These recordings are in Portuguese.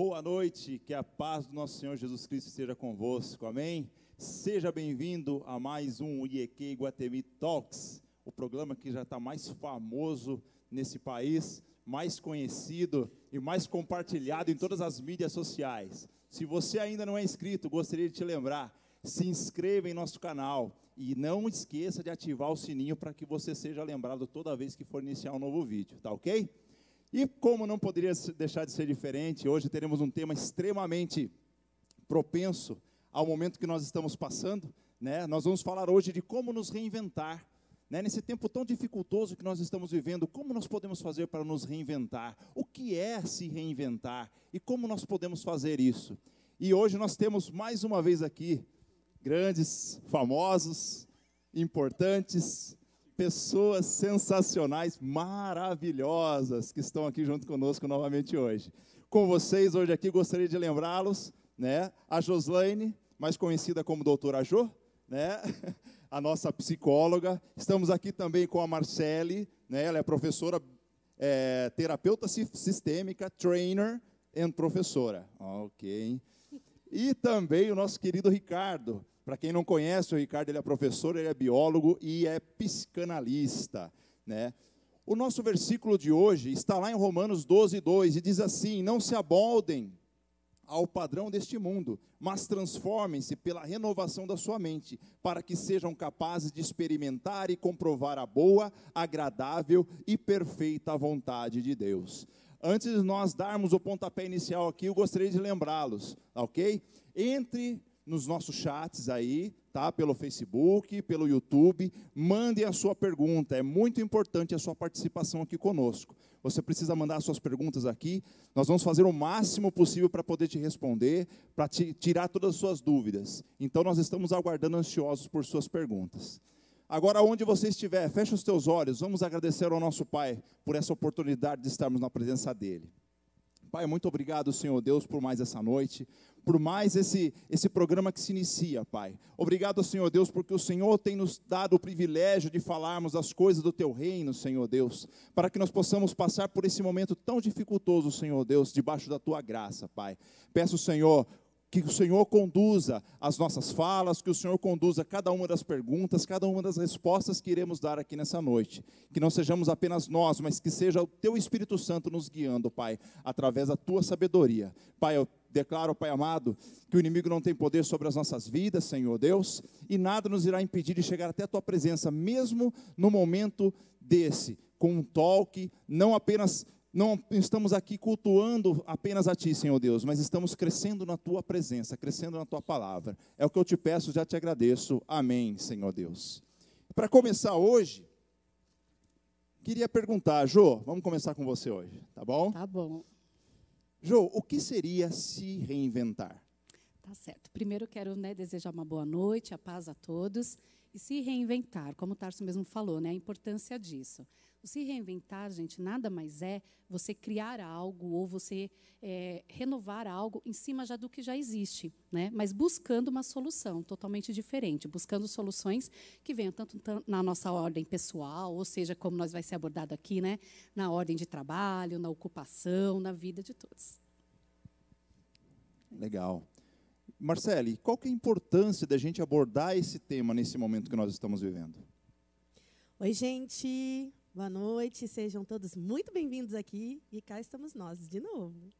Boa noite, que a paz do nosso Senhor Jesus Cristo esteja convosco, amém? Seja bem-vindo a mais um IEQ Guatemi Talks, o programa que já está mais famoso nesse país, mais conhecido e mais compartilhado em todas as mídias sociais. Se você ainda não é inscrito, gostaria de te lembrar, se inscreva em nosso canal e não esqueça de ativar o sininho para que você seja lembrado toda vez que for iniciar um novo vídeo, tá ok? E como não poderia deixar de ser diferente, hoje teremos um tema extremamente propenso ao momento que nós estamos passando. Né? Nós vamos falar hoje de como nos reinventar. Né? Nesse tempo tão dificultoso que nós estamos vivendo, como nós podemos fazer para nos reinventar? O que é se reinventar? E como nós podemos fazer isso? E hoje nós temos mais uma vez aqui grandes, famosos, importantes, pessoas sensacionais, maravilhosas, que estão aqui junto conosco novamente hoje. Com vocês, hoje aqui, gostaria de lembrá-los, né, a Joslaine, mais conhecida como doutora Jo, né, a nossa psicóloga. Estamos aqui também com a Marcele, né, ela é professora, é, terapeuta sistêmica, trainer e professora. Ok. E também o nosso querido Ricardo, para quem não conhece, o Ricardo ele é professor, ele é biólogo e é psicanalista. Né? O nosso versículo de hoje está lá em Romanos 12, 2, e diz assim: Não se aboldem ao padrão deste mundo, mas transformem-se pela renovação da sua mente, para que sejam capazes de experimentar e comprovar a boa, agradável e perfeita vontade de Deus. Antes de nós darmos o pontapé inicial aqui, eu gostaria de lembrá-los, ok? Entre nos nossos chats aí, tá? Pelo Facebook, pelo YouTube, mandem a sua pergunta. É muito importante a sua participação aqui conosco. Você precisa mandar suas perguntas aqui. Nós vamos fazer o máximo possível para poder te responder, para tirar todas as suas dúvidas. Então nós estamos aguardando ansiosos por suas perguntas. Agora, onde você estiver, feche os teus olhos. Vamos agradecer ao nosso Pai por essa oportunidade de estarmos na presença dele. Pai, muito obrigado, Senhor Deus, por mais essa noite, por mais esse, esse programa que se inicia, Pai. Obrigado, Senhor Deus, porque o Senhor tem nos dado o privilégio de falarmos as coisas do Teu reino, Senhor Deus, para que nós possamos passar por esse momento tão dificultoso, Senhor Deus, debaixo da Tua graça, Pai. Peço, Senhor, que o Senhor conduza as nossas falas, que o Senhor conduza cada uma das perguntas, cada uma das respostas que iremos dar aqui nessa noite. Que não sejamos apenas nós, mas que seja o Teu Espírito Santo nos guiando, Pai, através da Tua sabedoria. Pai, eu declaro, Pai amado, que o inimigo não tem poder sobre as nossas vidas, Senhor Deus, e nada nos irá impedir de chegar até a Tua presença, mesmo no momento desse, com um toque, não apenas não estamos aqui cultuando apenas a Ti, Senhor Deus, mas estamos crescendo na Tua presença, crescendo na Tua palavra. É o que eu te peço, já te agradeço. Amém, Senhor Deus. Para começar hoje, queria perguntar, Jô, vamos começar com você hoje, tá bom? Tá bom. Jô, o que seria se reinventar? Tá certo. Primeiro quero né, desejar uma boa noite, a paz a todos. E se reinventar, como o Tarso mesmo falou, né, a importância disso. O se reinventar, gente, nada mais é você criar algo ou você é, renovar algo em cima já do que já existe, né? mas buscando uma solução totalmente diferente, buscando soluções que venham tanto na nossa ordem pessoal, ou seja, como nós vai ser abordado aqui, né? na ordem de trabalho, na ocupação, na vida de todos. Legal. Marcele, qual que é a importância da gente abordar esse tema nesse momento que nós estamos vivendo? Oi, gente. Boa noite, sejam todos muito bem-vindos aqui e cá estamos nós de novo.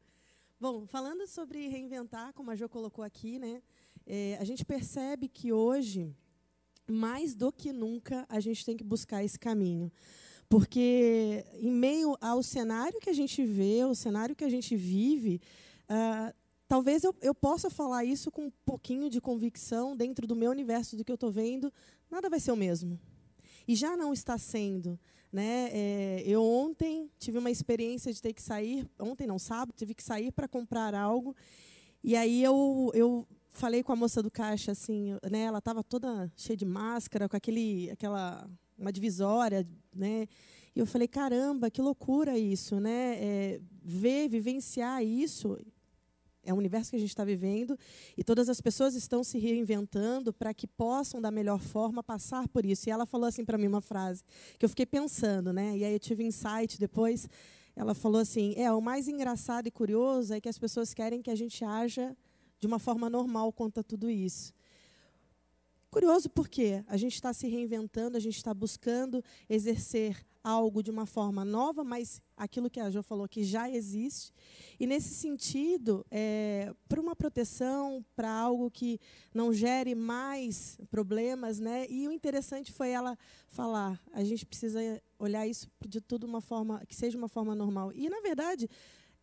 Bom, falando sobre reinventar, como a Jo colocou aqui, né, é, a gente percebe que hoje, mais do que nunca, a gente tem que buscar esse caminho. Porque, em meio ao cenário que a gente vê, o cenário que a gente vive, uh, talvez eu, eu possa falar isso com um pouquinho de convicção dentro do meu universo do que eu estou vendo, nada vai ser o mesmo. E já não está sendo. Né? É, eu ontem tive uma experiência de ter que sair, ontem não, sábado, tive que sair para comprar algo. E aí eu, eu falei com a moça do caixa, assim, né? ela estava toda cheia de máscara, com aquele, aquela, uma divisória, né? E eu falei, caramba, que loucura isso, né? É, ver, vivenciar isso é o universo que a gente está vivendo e todas as pessoas estão se reinventando para que possam, da melhor forma, passar por isso. E ela falou assim para mim uma frase que eu fiquei pensando, né? E aí eu tive insight depois. ela falou assim: é, o mais engraçado e curioso é que as pessoas querem que a gente haja de uma forma normal quanto a tudo isso. Curioso porque a gente está se reinventando, a gente está buscando exercer algo de uma forma nova, mas aquilo que a Jo falou que já existe. E nesse sentido, é, para uma proteção, para algo que não gere mais problemas, né? E o interessante foi ela falar: a gente precisa olhar isso de tudo uma forma que seja uma forma normal. E na verdade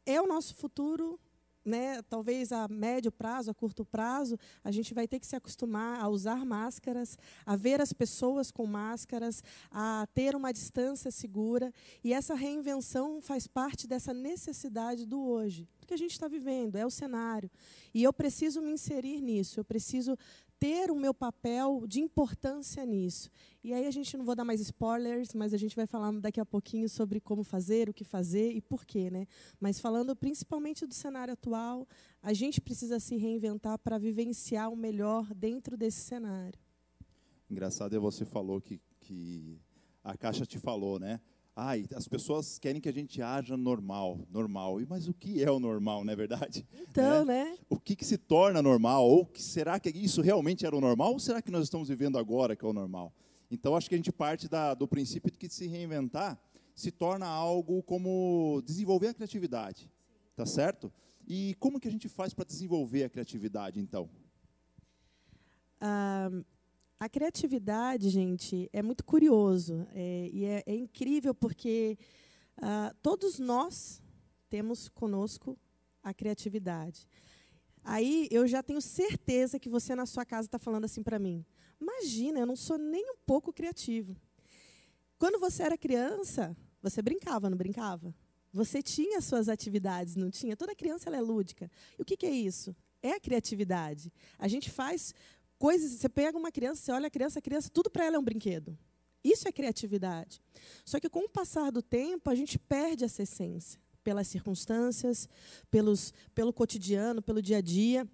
é o nosso futuro né, talvez a médio prazo, a curto prazo, a gente vai ter que se acostumar a usar máscaras, a ver as pessoas com máscaras, a ter uma distância segura. E essa reinvenção faz parte dessa necessidade do hoje, do que a gente está vivendo, é o cenário. E eu preciso me inserir nisso, eu preciso ter o meu papel de importância nisso. E aí a gente não vou dar mais spoilers, mas a gente vai falar daqui a pouquinho sobre como fazer, o que fazer e por quê, né? Mas falando principalmente do cenário atual, a gente precisa se reinventar para vivenciar o melhor dentro desse cenário. Engraçado é você falou que, que a Caixa te falou, né? Ai, as pessoas querem que a gente haja normal, normal. E mas o que é o normal, não é verdade? Então, né? né? O que, que se torna normal? Ou que, será que isso realmente era o normal? Ou será que nós estamos vivendo agora que é o normal? Então, acho que a gente parte da, do princípio de que se reinventar se torna algo como desenvolver a criatividade, tá certo? E como que a gente faz para desenvolver a criatividade, então? Ah, a criatividade, gente, é muito curioso é, e é, é, incrível porque uh, todos nós temos conosco a criatividade. Aí eu já tenho certeza que você na sua casa está falando assim para mim. Imagina, eu não sou nem um pouco criativo. Quando você era criança, você brincava, não brincava? Você tinha suas atividades, não tinha? Toda criança é lúdica. E o que, que é isso? É a criatividade. A gente faz coisas. Você pega uma criança, você olha a criança, a criança, tudo para ela é um brinquedo. Isso é criatividade. Só que com o passar do tempo, a gente perde essa essência pelas circunstâncias, pelos, pelo cotidiano, pelo dia a dia.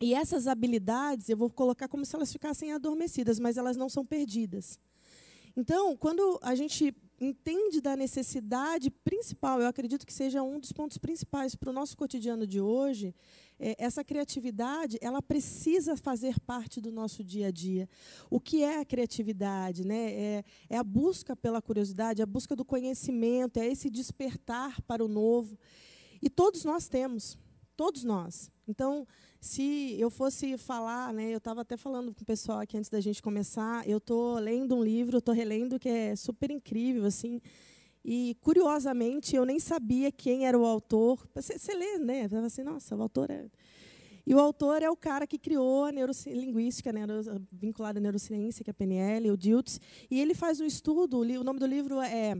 E essas habilidades, eu vou colocar como se elas ficassem adormecidas, mas elas não são perdidas. Então, quando a gente entende da necessidade principal, eu acredito que seja um dos pontos principais para o nosso cotidiano de hoje, é, essa criatividade, ela precisa fazer parte do nosso dia a dia. O que é a criatividade? Né? É, é a busca pela curiosidade, a busca do conhecimento, é esse despertar para o novo. E todos nós temos, todos nós. Então, se eu fosse falar, né, eu estava até falando com o pessoal aqui antes da gente começar, eu estou lendo um livro, estou relendo que é super incrível, assim, e, curiosamente, eu nem sabia quem era o autor. Você, você lê, né? Você assim, nossa, o autor é... E o autor é o cara que criou a neurolinguística, né, vinculada à neurociência, que é a PNL, o Diltz. E ele faz um estudo, o nome do livro é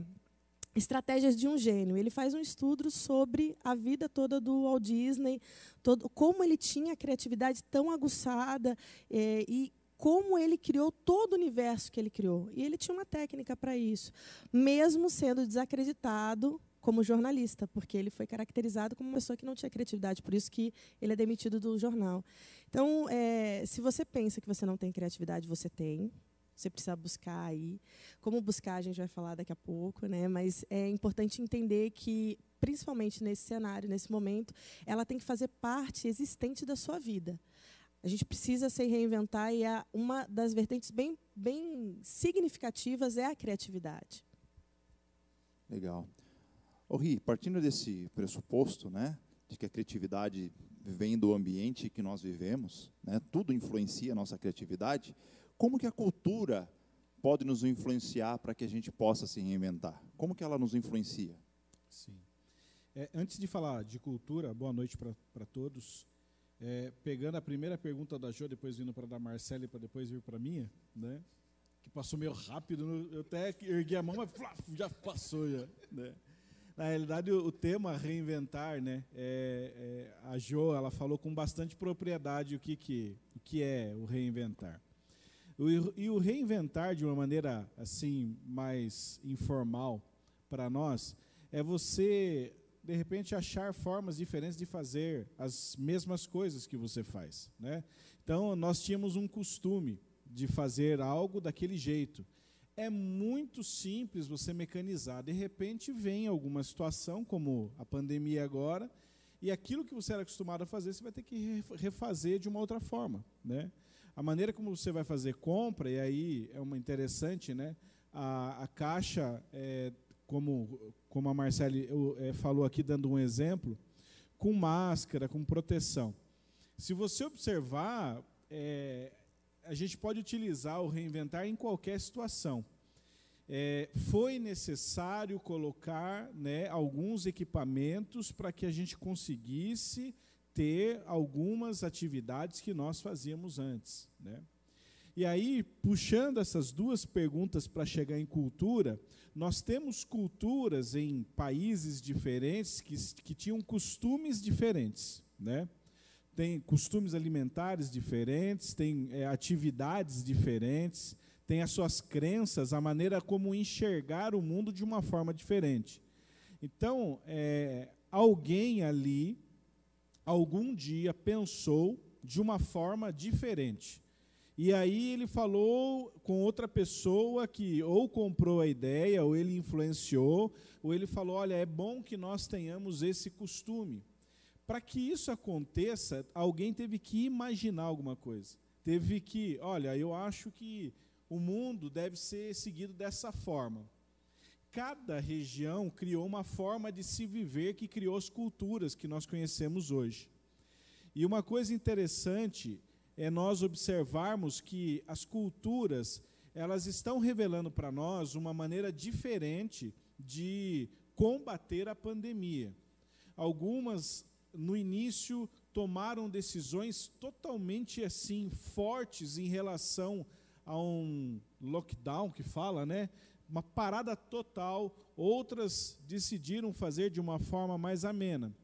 Estratégias de um Gênio. Ele faz um estudo sobre a vida toda do Walt Disney, todo, como ele tinha a criatividade tão aguçada é, e como ele criou todo o universo que ele criou. E ele tinha uma técnica para isso, mesmo sendo desacreditado como jornalista, porque ele foi caracterizado como uma pessoa que não tinha criatividade, por isso que ele é demitido do jornal. Então, é, se você pensa que você não tem criatividade, você tem. Você precisa buscar aí. Como buscar, a gente vai falar daqui a pouco, né? Mas é importante entender que, principalmente nesse cenário, nesse momento, ela tem que fazer parte existente da sua vida. A gente precisa se reinventar e a, uma das vertentes bem, bem significativas é a criatividade. Legal. Ô, Ri, partindo desse pressuposto, né, de que a criatividade vem do ambiente que nós vivemos, né, tudo influencia a nossa criatividade, como que a cultura pode nos influenciar para que a gente possa se reinventar? Como que ela nos influencia? Sim. É, antes de falar de cultura, boa noite para todos. É, pegando a primeira pergunta da Jo, depois vindo para da Marcela e para depois vir para minha, né? que passou meio rápido, eu até ergui a mão, mas já passou. Já, né? Na realidade, o, tema reinventar, né? É, é, a Jo ela falou com bastante propriedade o que, que, o que é o reinventar. E o reinventar de uma maneira assim mais informal para nós é você de repente achar formas diferentes de fazer as mesmas coisas que você faz, né? Então nós tínhamos um costume de fazer algo daquele jeito. é muito simples você mecanizar. De repente vem alguma situação, como a pandemia agora, e aquilo que você era acostumado a fazer, você vai ter que refazer de uma outra forma. Né? A maneira como você vai fazer compra, e aí é uma interessante, né? a, a caixa, é, como, como a Marcele é, falou aqui, dando um exemplo, com máscara, com proteção. Se você observar, é, a gente pode utilizar o reinventar em qualquer situação. É, foi necessário colocar né, alguns equipamentos para que a gente conseguisse ter algumas atividades que nós fazíamos antes. Né? E aí, puxando essas duas perguntas para chegar em cultura, nós temos culturas em países diferentes que, que tinham costumes diferentes. Né? tem costumes alimentares diferentes, tem é, atividades diferentes, tem as suas crenças, a maneira como enxergar o mundo de uma forma diferente. Então, é, alguém ali, algum dia, pensou de uma forma diferente. E aí ele falou com outra pessoa que ou comprou a ideia, ou ele influenciou, ou ele falou: olha, é bom que nós tenhamos esse costume. Para que isso aconteça, alguém teve que imaginar alguma coisa. Teve que, olha, eu acho que o mundo deve ser seguido dessa forma. Cada região criou uma forma de se viver que criou as culturas que nós conhecemos hoje. E uma coisa interessante é nós observarmos que as culturas, elas estão revelando para nós uma maneira diferente de combater a pandemia. Algumas no início tomaram decisões totalmente assim fortes em relação a um lockdown que fala, né? Uma parada total. Outras decidiram fazer de uma forma mais amena.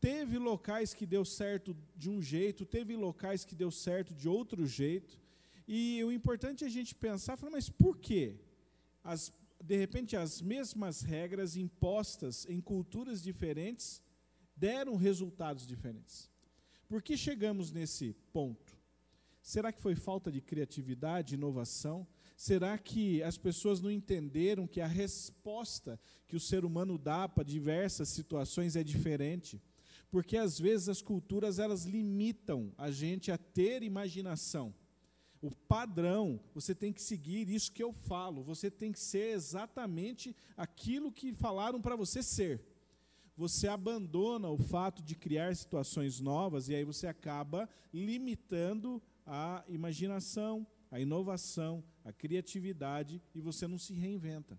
Teve locais que deu certo de um jeito, teve locais que deu certo de outro jeito. E o importante é a gente pensar, falar, mas por quê? As, de repente as mesmas regras impostas em culturas diferentes deram resultados diferentes. Por que chegamos nesse ponto? Será que foi falta de criatividade, inovação? Será que as pessoas não entenderam que a resposta que o ser humano dá para diversas situações é diferente? Porque às vezes as culturas elas limitam a gente a ter imaginação. O padrão, você tem que seguir isso que eu falo, você tem que ser exatamente aquilo que falaram para você ser você abandona o fato de criar situações novas e aí você acaba limitando a imaginação, a inovação, a criatividade e você não se reinventa.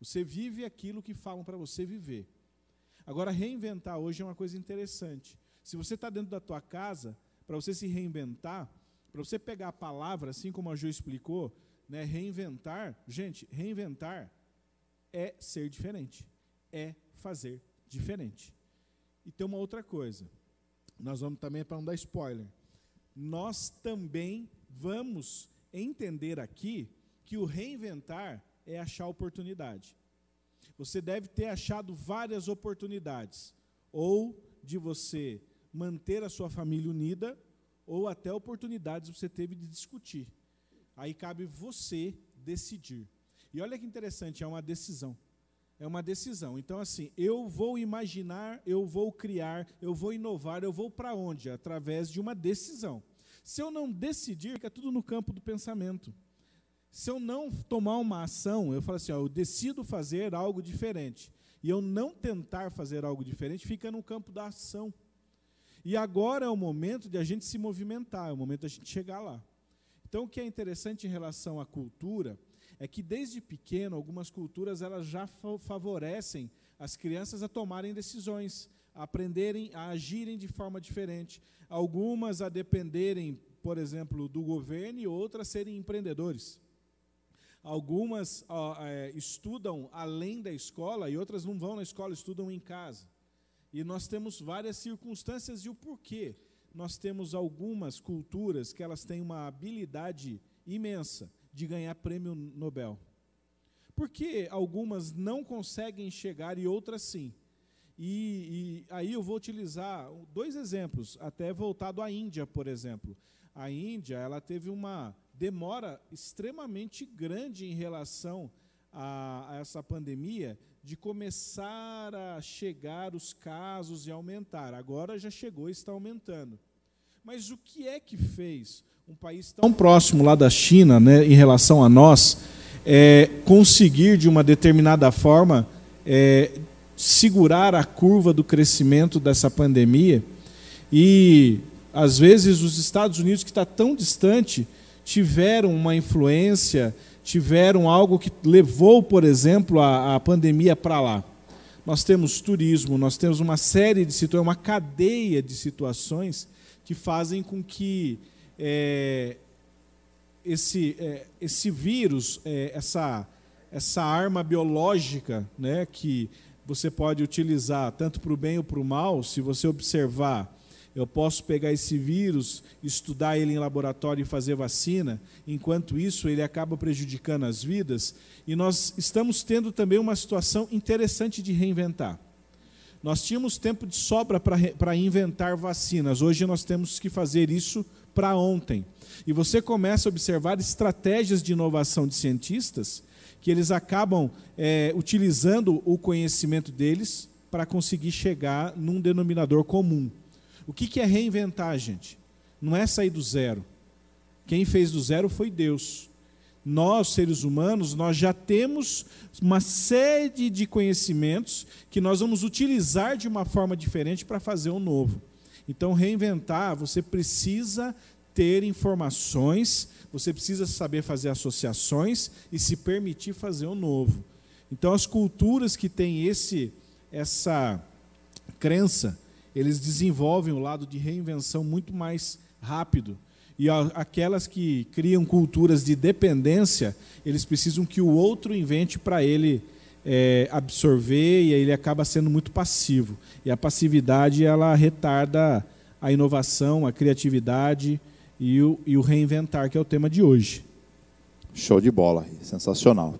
Você vive aquilo que falam para você viver. Agora, reinventar hoje é uma coisa interessante. Se você está dentro da tua casa, para você se reinventar, para você pegar a palavra, assim como a Ju explicou, né, reinventar, gente, reinventar é ser diferente, é fazer diferente. E tem uma outra coisa. Nós vamos também, para não dar spoiler, nós também vamos entender aqui que o reinventar é achar oportunidade. Você deve ter achado várias oportunidades, ou de você manter a sua família unida, ou até oportunidades você teve de discutir. Aí cabe você decidir. E olha que interessante, é uma decisão. É uma decisão. Então, assim, eu vou imaginar, eu vou criar, eu vou inovar, eu vou para onde? Através de uma decisão. Se eu não decidir, fica tudo no campo do pensamento. Se eu não tomar uma ação, eu falo assim, ó, eu decido fazer algo diferente, e eu não tentar fazer algo diferente, fica no campo da ação. E agora é o momento de a gente se movimentar, é o momento a gente chegar lá. Então, o que é interessante em relação à cultura é que desde pequeno algumas culturas elas já favorecem as crianças a tomarem decisões, aprenderem a agirem de forma diferente. Algumas a dependerem, por exemplo, do governo e outras serem empreendedores. Algumas é, estudam além da escola e outras não vão na escola, estudam em casa. E nós temos várias circunstâncias e o porquê. Nós temos algumas culturas que elas têm uma habilidade imensa de ganhar prêmio Nobel? Por que algumas não conseguem chegar e outras sim? E, e, aí eu vou utilizar dois exemplos, até voltado à Índia, por exemplo. A Índia ela teve uma demora extremamente grande em relação a, a essa pandemia de começar a chegar os casos e aumentar. Agora já chegou e está aumentando. Mas o que é que fez um país tão próximo lá da China, né, em relação a nós, é, conseguir de uma determinada forma é, segurar a curva do crescimento dessa pandemia? E às vezes os Estados Unidos, que está tão distante, tiveram uma influência tiveram algo que levou, por exemplo, a, a pandemia para lá. Nós temos turismo, nós temos uma série de situações, uma cadeia de situações que fazem com que é, esse, é, esse vírus, é, essa, essa arma biológica, né, que você pode utilizar tanto para o bem ou para o mal, se você observar eu posso pegar esse vírus, estudar ele em laboratório e fazer vacina, enquanto isso ele acaba prejudicando as vidas, e nós estamos tendo também uma situação interessante de reinventar. Nós tínhamos tempo de sobra para inventar vacinas, hoje nós temos que fazer isso para ontem. E você começa a observar estratégias de inovação de cientistas que eles acabam é, utilizando o conhecimento deles para conseguir chegar num denominador comum. O que, que é reinventar, gente? Não é sair do zero. Quem fez do zero foi Deus. Nós, seres humanos, nós já temos uma série de conhecimentos que nós vamos utilizar de uma forma diferente para fazer o novo. Então, reinventar, você precisa ter informações, você precisa saber fazer associações e se permitir fazer o novo. Então, as culturas que têm esse, essa crença eles desenvolvem o lado de reinvenção muito mais rápido. E aquelas que criam culturas de dependência, eles precisam que o outro invente para ele é, absorver e ele acaba sendo muito passivo. E a passividade ela retarda a inovação, a criatividade e o, e o reinventar, que é o tema de hoje. Show de bola, sensacional.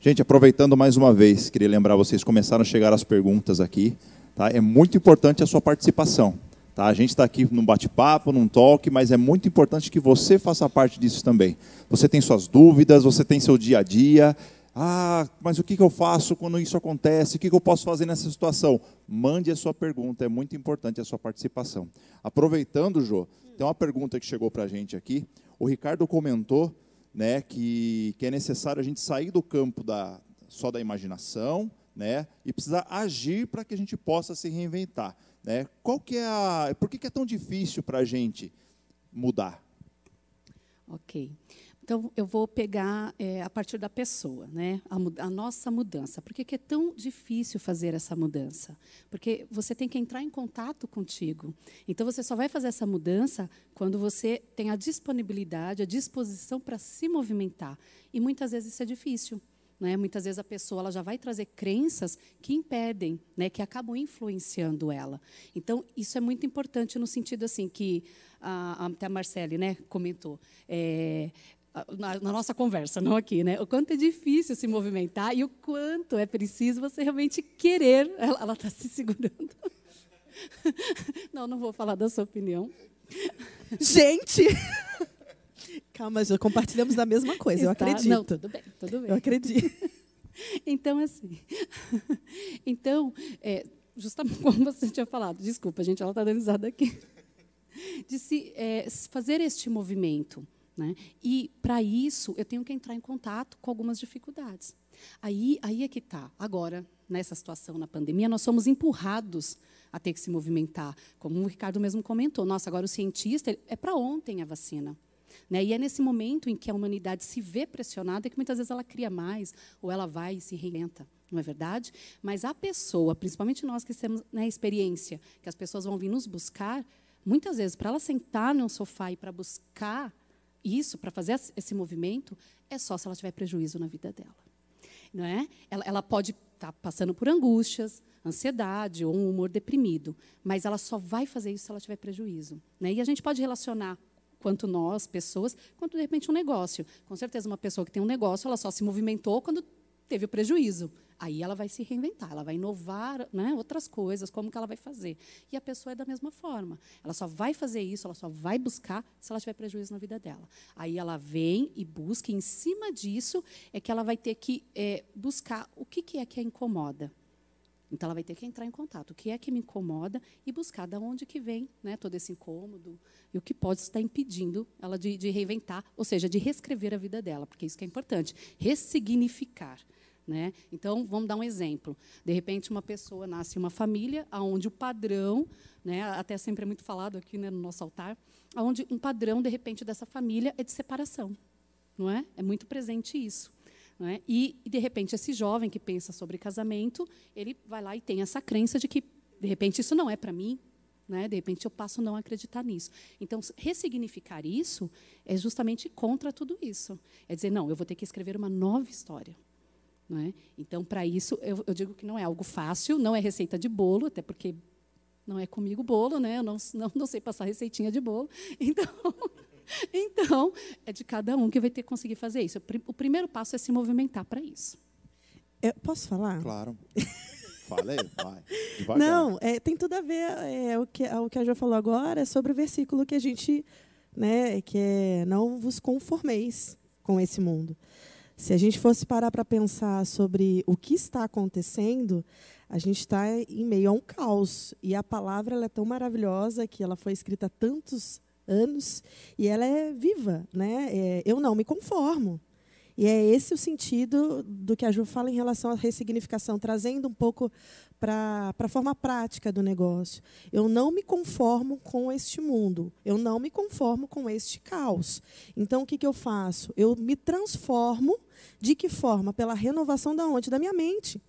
Gente, aproveitando mais uma vez, queria lembrar vocês, começaram a chegar as perguntas aqui. Tá? É muito importante a sua participação. Tá? A gente está aqui num bate-papo, num talk, mas é muito importante que você faça parte disso também. Você tem suas dúvidas, você tem seu dia a dia. Ah, mas o que, que eu faço quando isso acontece? O que, que eu posso fazer nessa situação? Mande a sua pergunta, é muito importante a sua participação. Aproveitando, Jô, tem uma pergunta que chegou para a gente aqui. O Ricardo comentou né, que, que é necessário a gente sair do campo da, só da imaginação, né? E precisa agir para que a gente possa se reinventar, né? Qual que é a, por que, que é tão difícil para a gente mudar? Ok. Então, eu vou pegar é, a partir da pessoa, né? A, a, nossa mudança. Por que, que é tão difícil fazer essa mudança? Porque você tem que entrar em contato contigo. Então, você só vai fazer essa mudança quando você tem a disponibilidade, a disposição para se movimentar. E muitas vezes isso é difícil. Né? Muitas vezes a pessoa ela já vai trazer crenças que impedem, né, que acabam influenciando ela. Então, isso é muito importante no sentido assim que a, até a Marcele né, comentou. É, na, na, nossa conversa, não aqui, né? O quanto é difícil se movimentar e o quanto é preciso você realmente querer. Ela está se segurando. Não, não vou falar da sua opinião. Gente! Calma, já compartilhamos da mesma coisa, Está, eu acredito. Não, tudo bem, tudo bem. Eu acredito. então, assim. então, é, justamente como você tinha falado, desculpa, gente, ela está dando risada aqui. De se, é, fazer este movimento. Né? E, para isso, eu tenho que entrar em contato com algumas dificuldades. Aí, aí é que está. Agora, nessa situação, na pandemia, nós somos empurrados a ter que se movimentar. Como o Ricardo mesmo comentou, nossa, agora o cientista, é para ontem a vacina. Né? E é nesse momento em que a humanidade se vê pressionada que muitas vezes ela cria mais, ou ela vai e se reinventa, não é verdade? Mas a pessoa, principalmente nós que temos né, experiência, que as pessoas vão vir nos buscar, muitas vezes, para ela sentar num sofá e para buscar isso, para fazer esse movimento, é só se ela tiver prejuízo na vida dela. Não é? ela, ela pode estar tá passando por angústias, ansiedade ou um humor deprimido, mas ela só vai fazer isso se ela tiver prejuízo. Né? E a gente pode relacionar quanto nós, pessoas, quanto de repente um negócio. Com certeza, uma pessoa que tem um negócio, ela só se movimentou quando teve o prejuízo. Aí ela vai se reinventar, ela vai inovar né, outras coisas, como que ela vai fazer. E a pessoa é da mesma forma. Ela só vai fazer isso, ela só vai buscar se ela tiver prejuízo na vida dela. Aí ela vem e busca, e em cima disso é que ela vai ter que é, buscar o que, que é que a incomoda. Então ela vai ter que entrar em contato. O que é que me incomoda e buscar de onde que vem né, todo esse incômodo e o que pode estar impedindo ela de, de reinventar, ou seja, de reescrever a vida dela, porque isso que é importante, ressignificar. Né? Então, vamos dar um exemplo. De repente, uma pessoa nasce em uma família onde o padrão, né, até sempre é muito falado aqui né, no nosso altar, onde um padrão, de repente, dessa família é de separação. Não é? é muito presente isso. É? E, de repente, esse jovem que pensa sobre casamento, ele vai lá e tem essa crença de que, de repente, isso não é para mim, né? De repente eu passo a não acreditar nisso. Então, ressignificar isso é justamente contra tudo isso. É dizer, não, eu vou ter que escrever uma nova história. É? Então, para isso, eu, eu, digo que não é algo fácil, não é receita de bolo, até porque não é comigo bolo, né? eu não, não, não sei passar receitinha de bolo. Então, então, é de cada um que vai ter que conseguir fazer isso. O primeiro passo é se movimentar para isso. Eu posso falar? Claro. Fala aí, vai. Devagar. Não, é, tem tudo a ver. É, o, que, o que a Jo falou agora é sobre o versículo que a gente, né, que é não vos conformeis com esse mundo. Se a gente fosse parar para pensar sobre o que está acontecendo, a gente está em meio a um caos. E a palavra é tão maravilhosa que ela foi escrita há tantos anos e ela é viva. Né? É, eu não me conformo. E é esse o sentido do que a Ju fala em relação à ressignificação, trazendo um pouco para a forma prática do negócio. Eu não me conformo com este mundo, eu não me conformo com este caos. Então, o que, que eu faço? Eu me transformo, de que forma? Pela renovação da onde? Da minha mente.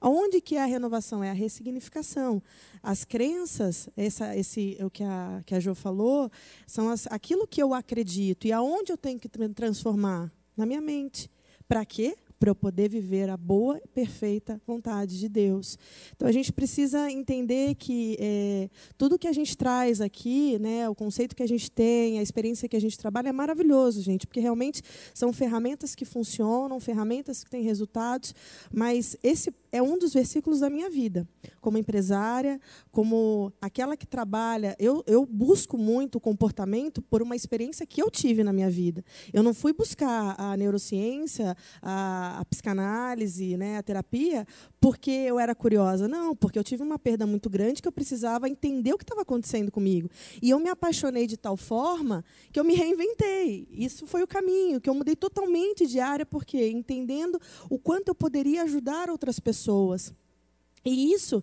Onde que é a renovação? É a ressignificação. As crenças, essa, esse, o que a, que a Jo falou, são as, aquilo que eu acredito. E aonde eu tenho que transformar? na minha mente. Para quê? Para eu poder viver a boa e perfeita vontade de Deus. Então a gente precisa entender que é, tudo que a gente traz aqui, né, o conceito que a gente tem, a experiência que a gente trabalha é maravilhoso, gente, porque realmente são ferramentas que funcionam, ferramentas que têm resultados, mas esse é um dos versículos da minha vida. Como empresária, como aquela que trabalha, eu, eu busco muito o comportamento por uma experiência que eu tive na minha vida. Eu não fui buscar a neurociência, a, a psicanálise, né, a terapia, porque eu era curiosa. Não, porque eu tive uma perda muito grande que eu precisava entender o que estava acontecendo comigo. E eu me apaixonei de tal forma que eu me reinventei. Isso foi o caminho, que eu mudei totalmente de área, porque entendendo o quanto eu poderia ajudar outras pessoas pessoas. E isso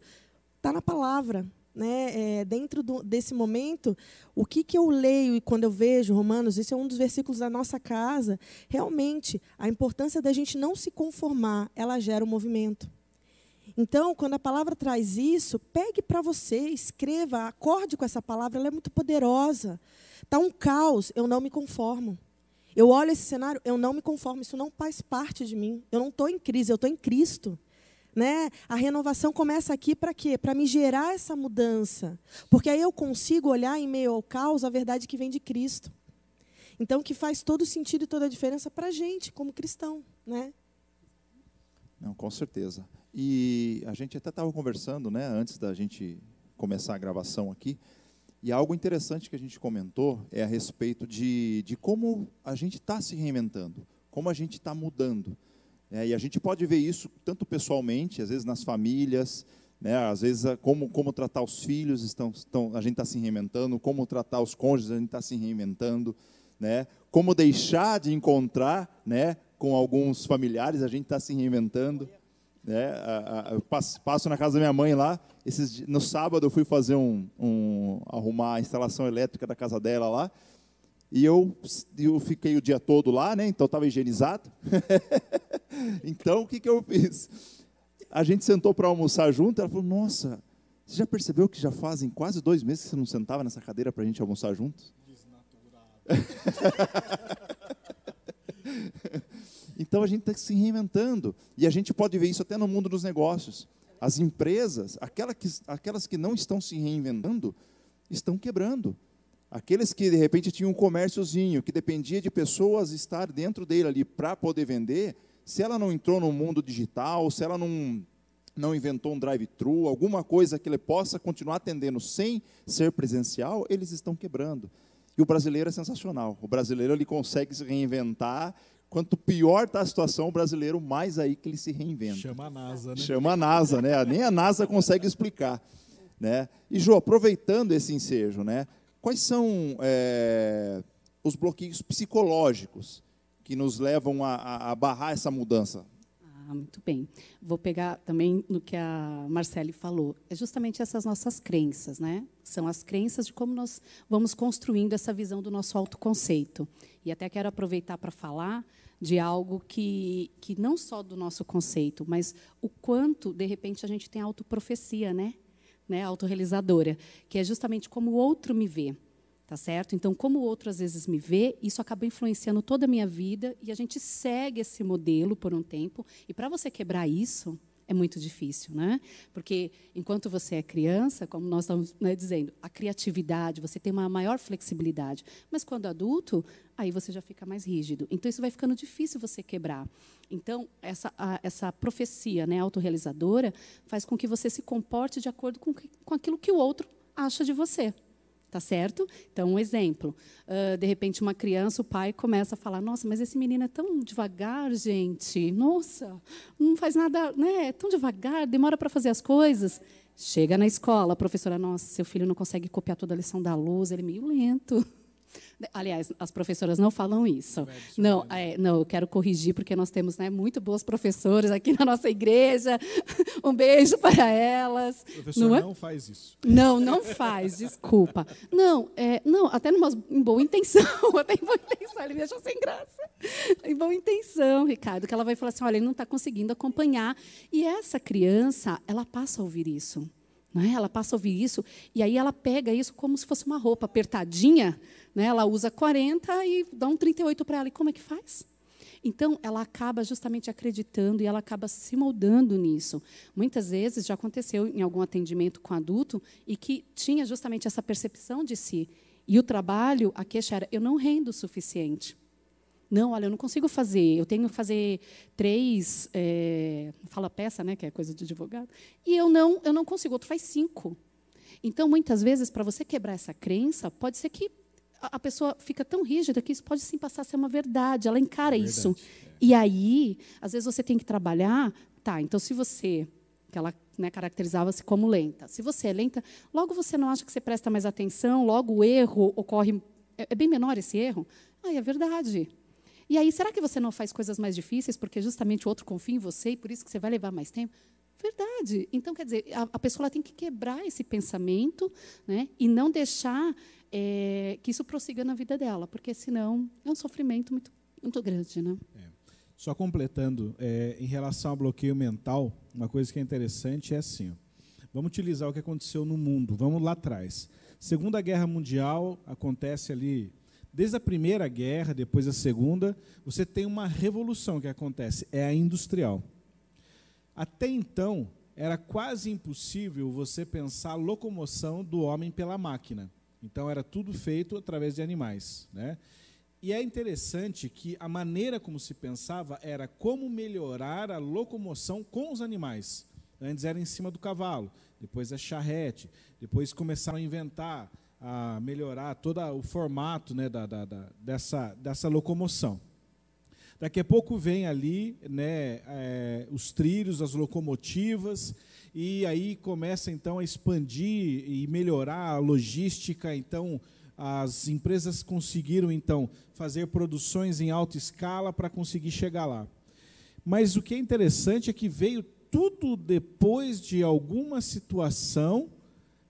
está na palavra. Né, é, dentro do, desse momento, o que, que eu leio e quando eu vejo Romanos, isso é um dos versículos da nossa casa, realmente, a importância da gente não se conformar, ela gera um movimento. Então, quando a palavra traz isso, pegue para você, escreva, acorde com essa palavra, ela é muito poderosa. Está um caos, eu não me conformo. Eu olho esse cenário, eu não me conformo, isso não faz parte de mim. Eu não estou em crise, eu estou em Cristo. Né? A renovação começa aqui para quê? Para me gerar essa mudança. Porque aí eu consigo olhar em meio ao caos a verdade que vem de Cristo. Então, que faz todo sentido e toda a diferença para a gente, como cristão. Né? Não, com certeza. E a gente até estava conversando, né, antes da gente começar a gravação aqui, e algo interessante que a gente comentou é a respeito de, de como a gente está se reinventando, como a gente está mudando. É, e a gente pode ver isso tanto pessoalmente, às vezes nas famílias, né, às vezes como, como tratar os filhos, estão, estão, a gente está se reinventando, como tratar os cônjuges, a gente está se reinventando, né, como deixar de encontrar né, com alguns familiares, a gente está se reinventando. Né, a, a, eu passo, passo, na casa da minha mãe lá, esses, no sábado eu fui fazer um, um, arrumar a instalação elétrica da casa dela lá, e eu, eu fiquei o dia todo lá, né? Então estava higienizado. então o que, que eu fiz? A gente sentou para almoçar junto. Ela falou: Nossa, você já percebeu que já fazem quase dois meses que você não sentava nessa cadeira para a gente almoçar juntos? então a gente está se reinventando. E a gente pode ver isso até no mundo dos negócios. As empresas, aquelas que, aquelas que não estão se reinventando, estão quebrando. Aqueles que de repente tinham um comérciozinho, que dependia de pessoas estar dentro dele ali para poder vender, se ela não entrou no mundo digital, se ela não, não inventou um drive-thru, alguma coisa que ele possa continuar atendendo sem ser presencial, eles estão quebrando. E o brasileiro é sensacional. O brasileiro ele consegue se reinventar. Quanto pior está a situação, o brasileiro, mais aí que ele se reinventa. Chama a NASA, né? Chama a NASA, né? Nem a NASA consegue explicar. Né? E, Jô, aproveitando esse ensejo, né? Quais são é, os bloqueios psicológicos que nos levam a, a, barrar essa mudança? Ah, muito bem. Vou pegar também no que a Marcele falou. É justamente essas nossas crenças, né? São as crenças de como nós vamos construindo essa visão do nosso autoconceito. E até quero aproveitar para falar de algo que, que não só do nosso conceito, mas o quanto, de repente, a gente tem autoprofecia, né? Né? Autorrealizadora, que é justamente como o outro me vê. Tá certo? Então, como o outro às vezes me vê, isso acaba influenciando toda a minha vida e a gente segue esse modelo por um tempo. E para você quebrar isso, é muito difícil, né? Porque enquanto você é criança, como nós estamos né, dizendo, a criatividade, você tem uma maior flexibilidade. Mas quando adulto, aí você já fica mais rígido. Então isso vai ficando difícil você quebrar. Então essa a, essa profecia, né, autorrealizadora, faz com que você se comporte de acordo com, com aquilo que o outro acha de você. Tá certo? Então, um exemplo. Uh, de repente, uma criança, o pai começa a falar: Nossa, mas esse menino é tão devagar, gente. Nossa, não faz nada, né? É tão devagar, demora para fazer as coisas. Chega na escola, a professora: Nossa, seu filho não consegue copiar toda a lição da luz, ele é meio lento. Aliás, as professoras não falam isso. Não, é, não, eu quero corrigir, porque nós temos né, muito boas professoras aqui na nossa igreja. Um beijo para elas. Professor não, é? não faz isso. Não, não faz, desculpa. Não, é, não até numa, em boa intenção. Até em boa intenção, ele me achou sem graça. Em boa intenção, Ricardo, que ela vai falar assim: olha, ele não está conseguindo acompanhar. E essa criança, ela passa a ouvir isso. Né? Ela passa a ouvir isso, e aí ela pega isso como se fosse uma roupa apertadinha, né? ela usa 40 e dá um 38 para ela. E como é que faz? Então, ela acaba justamente acreditando e ela acaba se moldando nisso. Muitas vezes já aconteceu em algum atendimento com adulto e que tinha justamente essa percepção de si. E o trabalho, a queixa era: eu não rendo o suficiente. Não, olha, eu não consigo fazer. Eu tenho que fazer três, é, fala peça, né, que é coisa de advogado, e eu não, eu não consigo. Outro faz cinco. Então, muitas vezes, para você quebrar essa crença, pode ser que a pessoa fica tão rígida que isso pode sim passar a ser uma verdade. Ela encara verdade, isso. É. E aí, às vezes você tem que trabalhar. Tá, então se você que ela né, caracterizava-se como lenta. Se você é lenta, logo você não acha que você presta mais atenção, logo o erro ocorre. É, é bem menor esse erro? Ah, é verdade. E aí, será que você não faz coisas mais difíceis porque justamente o outro confia em você e por isso que você vai levar mais tempo? Verdade. Então, quer dizer, a, a pessoa tem que quebrar esse pensamento né, e não deixar é, que isso prossiga na vida dela, porque senão é um sofrimento muito, muito grande. Né? É. Só completando, é, em relação ao bloqueio mental, uma coisa que é interessante é assim: ó, vamos utilizar o que aconteceu no mundo, vamos lá atrás. Segunda Guerra Mundial acontece ali Desde a Primeira Guerra, depois a Segunda, você tem uma revolução que acontece, é a industrial. Até então, era quase impossível você pensar a locomoção do homem pela máquina. Então, era tudo feito através de animais. Né? E é interessante que a maneira como se pensava era como melhorar a locomoção com os animais. Antes era em cima do cavalo, depois a charrete, depois começaram a inventar a melhorar todo o formato né, da, da, da, dessa, dessa locomoção. Daqui a pouco vem ali né, é, os trilhos, as locomotivas, e aí começa então a expandir e melhorar a logística. Então, as empresas conseguiram então fazer produções em alta escala para conseguir chegar lá. Mas o que é interessante é que veio tudo depois de alguma situação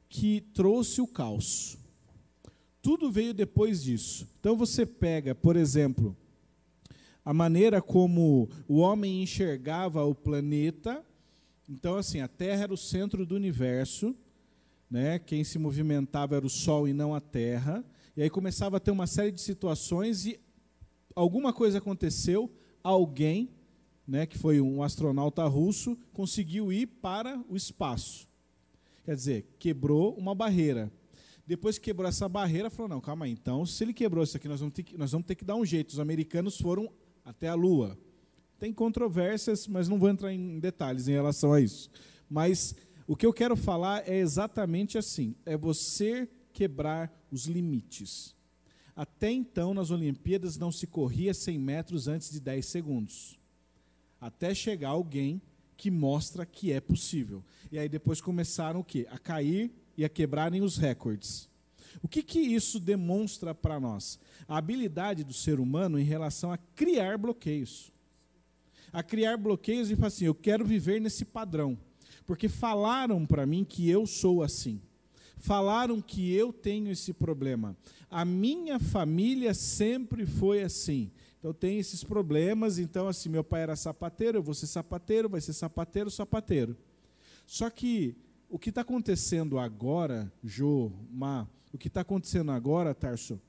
que trouxe o caos. Tudo veio depois disso. Então você pega, por exemplo, a maneira como o homem enxergava o planeta. Então, assim, a Terra era o centro do universo, né? quem se movimentava era o Sol e não a Terra. E aí começava a ter uma série de situações e alguma coisa aconteceu, alguém, né, que foi um astronauta russo, conseguiu ir para o espaço. Quer dizer, quebrou uma barreira. Depois que quebrou essa barreira, falou: não, calma aí, então, se ele quebrou isso aqui, nós vamos ter que, nós vamos ter que dar um jeito. Os americanos foram até a Lua. Tem controvérsias, mas não vou entrar em detalhes em relação a isso. Mas o que eu quero falar é exatamente assim: é você quebrar os limites. Até então, nas Olimpíadas, não se corria 100 metros antes de 10 segundos. Até chegar alguém que mostra que é possível. E aí depois começaram o quê? A cair e a quebrarem os recordes. O que, que isso demonstra para nós? A habilidade do ser humano em relação a criar bloqueios. A criar bloqueios e falar assim: eu quero viver nesse padrão. Porque falaram para mim que eu sou assim. Falaram que eu tenho esse problema. A minha família sempre foi assim. Então tem esses problemas, então assim, meu pai era sapateiro, eu vou ser sapateiro, vai ser sapateiro, sapateiro. Só que o que está acontecendo agora, Jô, Ma, o que está acontecendo agora, Tarso,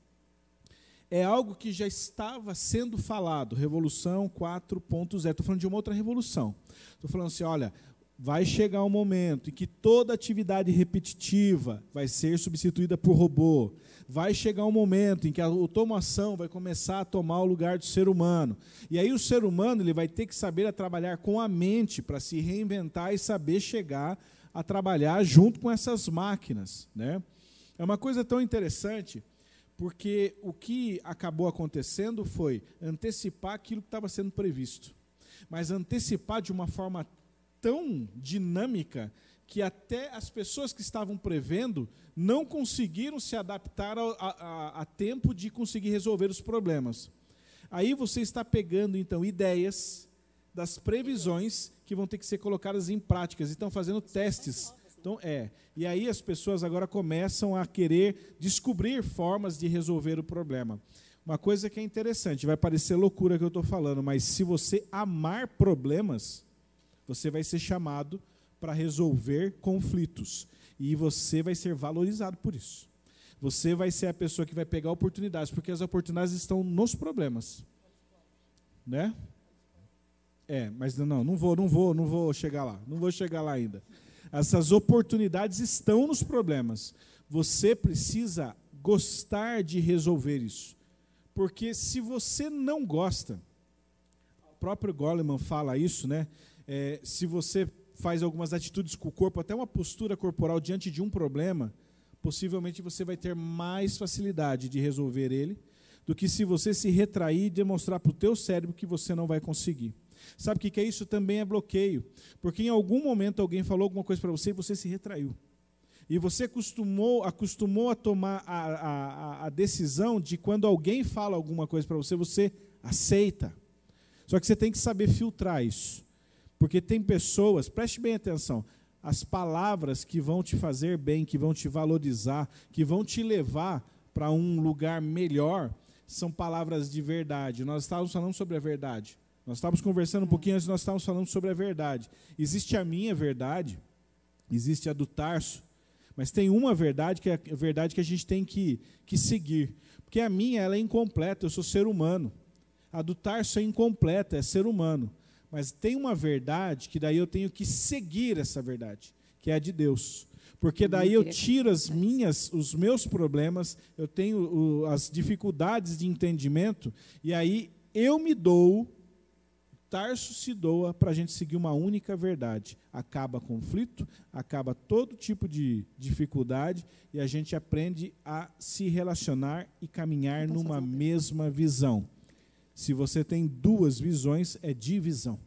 é algo que já estava sendo falado, Revolução 4.0. Estou falando de uma outra revolução. Estou falando assim, olha, vai chegar um momento em que toda atividade repetitiva vai ser substituída por robô. Vai chegar um momento em que a automação vai começar a tomar o lugar do ser humano. E aí o ser humano ele vai ter que saber trabalhar com a mente para se reinventar e saber chegar a trabalhar junto com essas máquinas, né? É uma coisa tão interessante, porque o que acabou acontecendo foi antecipar aquilo que estava sendo previsto. Mas antecipar de uma forma tão dinâmica que até as pessoas que estavam prevendo não conseguiram se adaptar a, a, a, tempo de conseguir resolver os problemas. Aí você está pegando, então, ideias das previsões que vão ter que ser colocadas em práticas, estão fazendo testes. Então, é. E aí as pessoas agora começam a querer descobrir formas de resolver o problema. Uma coisa que é interessante, vai parecer loucura que eu estou falando, mas se você amar problemas, você vai ser chamado para resolver conflitos e você vai ser valorizado por isso. Você vai ser a pessoa que vai pegar oportunidades, porque as oportunidades estão nos problemas. Né? É, mas não, não vou, não vou, não vou chegar lá. Não vou chegar lá ainda. Essas oportunidades estão nos problemas. Você precisa gostar de resolver isso. Porque se você não gosta, o próprio Goleman fala isso, né? é, se você faz algumas atitudes com o corpo, até uma postura corporal diante de um problema, possivelmente você vai ter mais facilidade de resolver ele do que se você se retrair e demonstrar para o teu cérebro que você não vai conseguir. Sabe o que, que é isso? Também é bloqueio. Porque em algum momento alguém falou alguma coisa para você e você se retraiu. E você acostumou, acostumou a tomar a, a, a decisão de quando alguém fala alguma coisa para você, você aceita. Só que você tem que saber filtrar isso. Porque tem pessoas, preste bem atenção, as palavras que vão te fazer bem, que vão te valorizar, que vão te levar para um lugar melhor, são palavras de verdade. Nós estávamos falando sobre a verdade. Nós estávamos conversando um pouquinho antes, nós estávamos falando sobre a verdade. Existe a minha verdade, existe a do Tarso, mas tem uma verdade que é a verdade que a gente tem que, que seguir. Porque a minha ela é incompleta, eu sou ser humano. A do Tarso é incompleta, é ser humano. Mas tem uma verdade que daí eu tenho que seguir essa verdade, que é a de Deus. Porque daí eu tiro as minhas, os meus problemas, eu tenho as dificuldades de entendimento, e aí eu me dou, Tarso se doa para a gente seguir uma única verdade. Acaba conflito, acaba todo tipo de dificuldade, e a gente aprende a se relacionar e caminhar numa mesma visão. Se você tem duas visões, é divisão.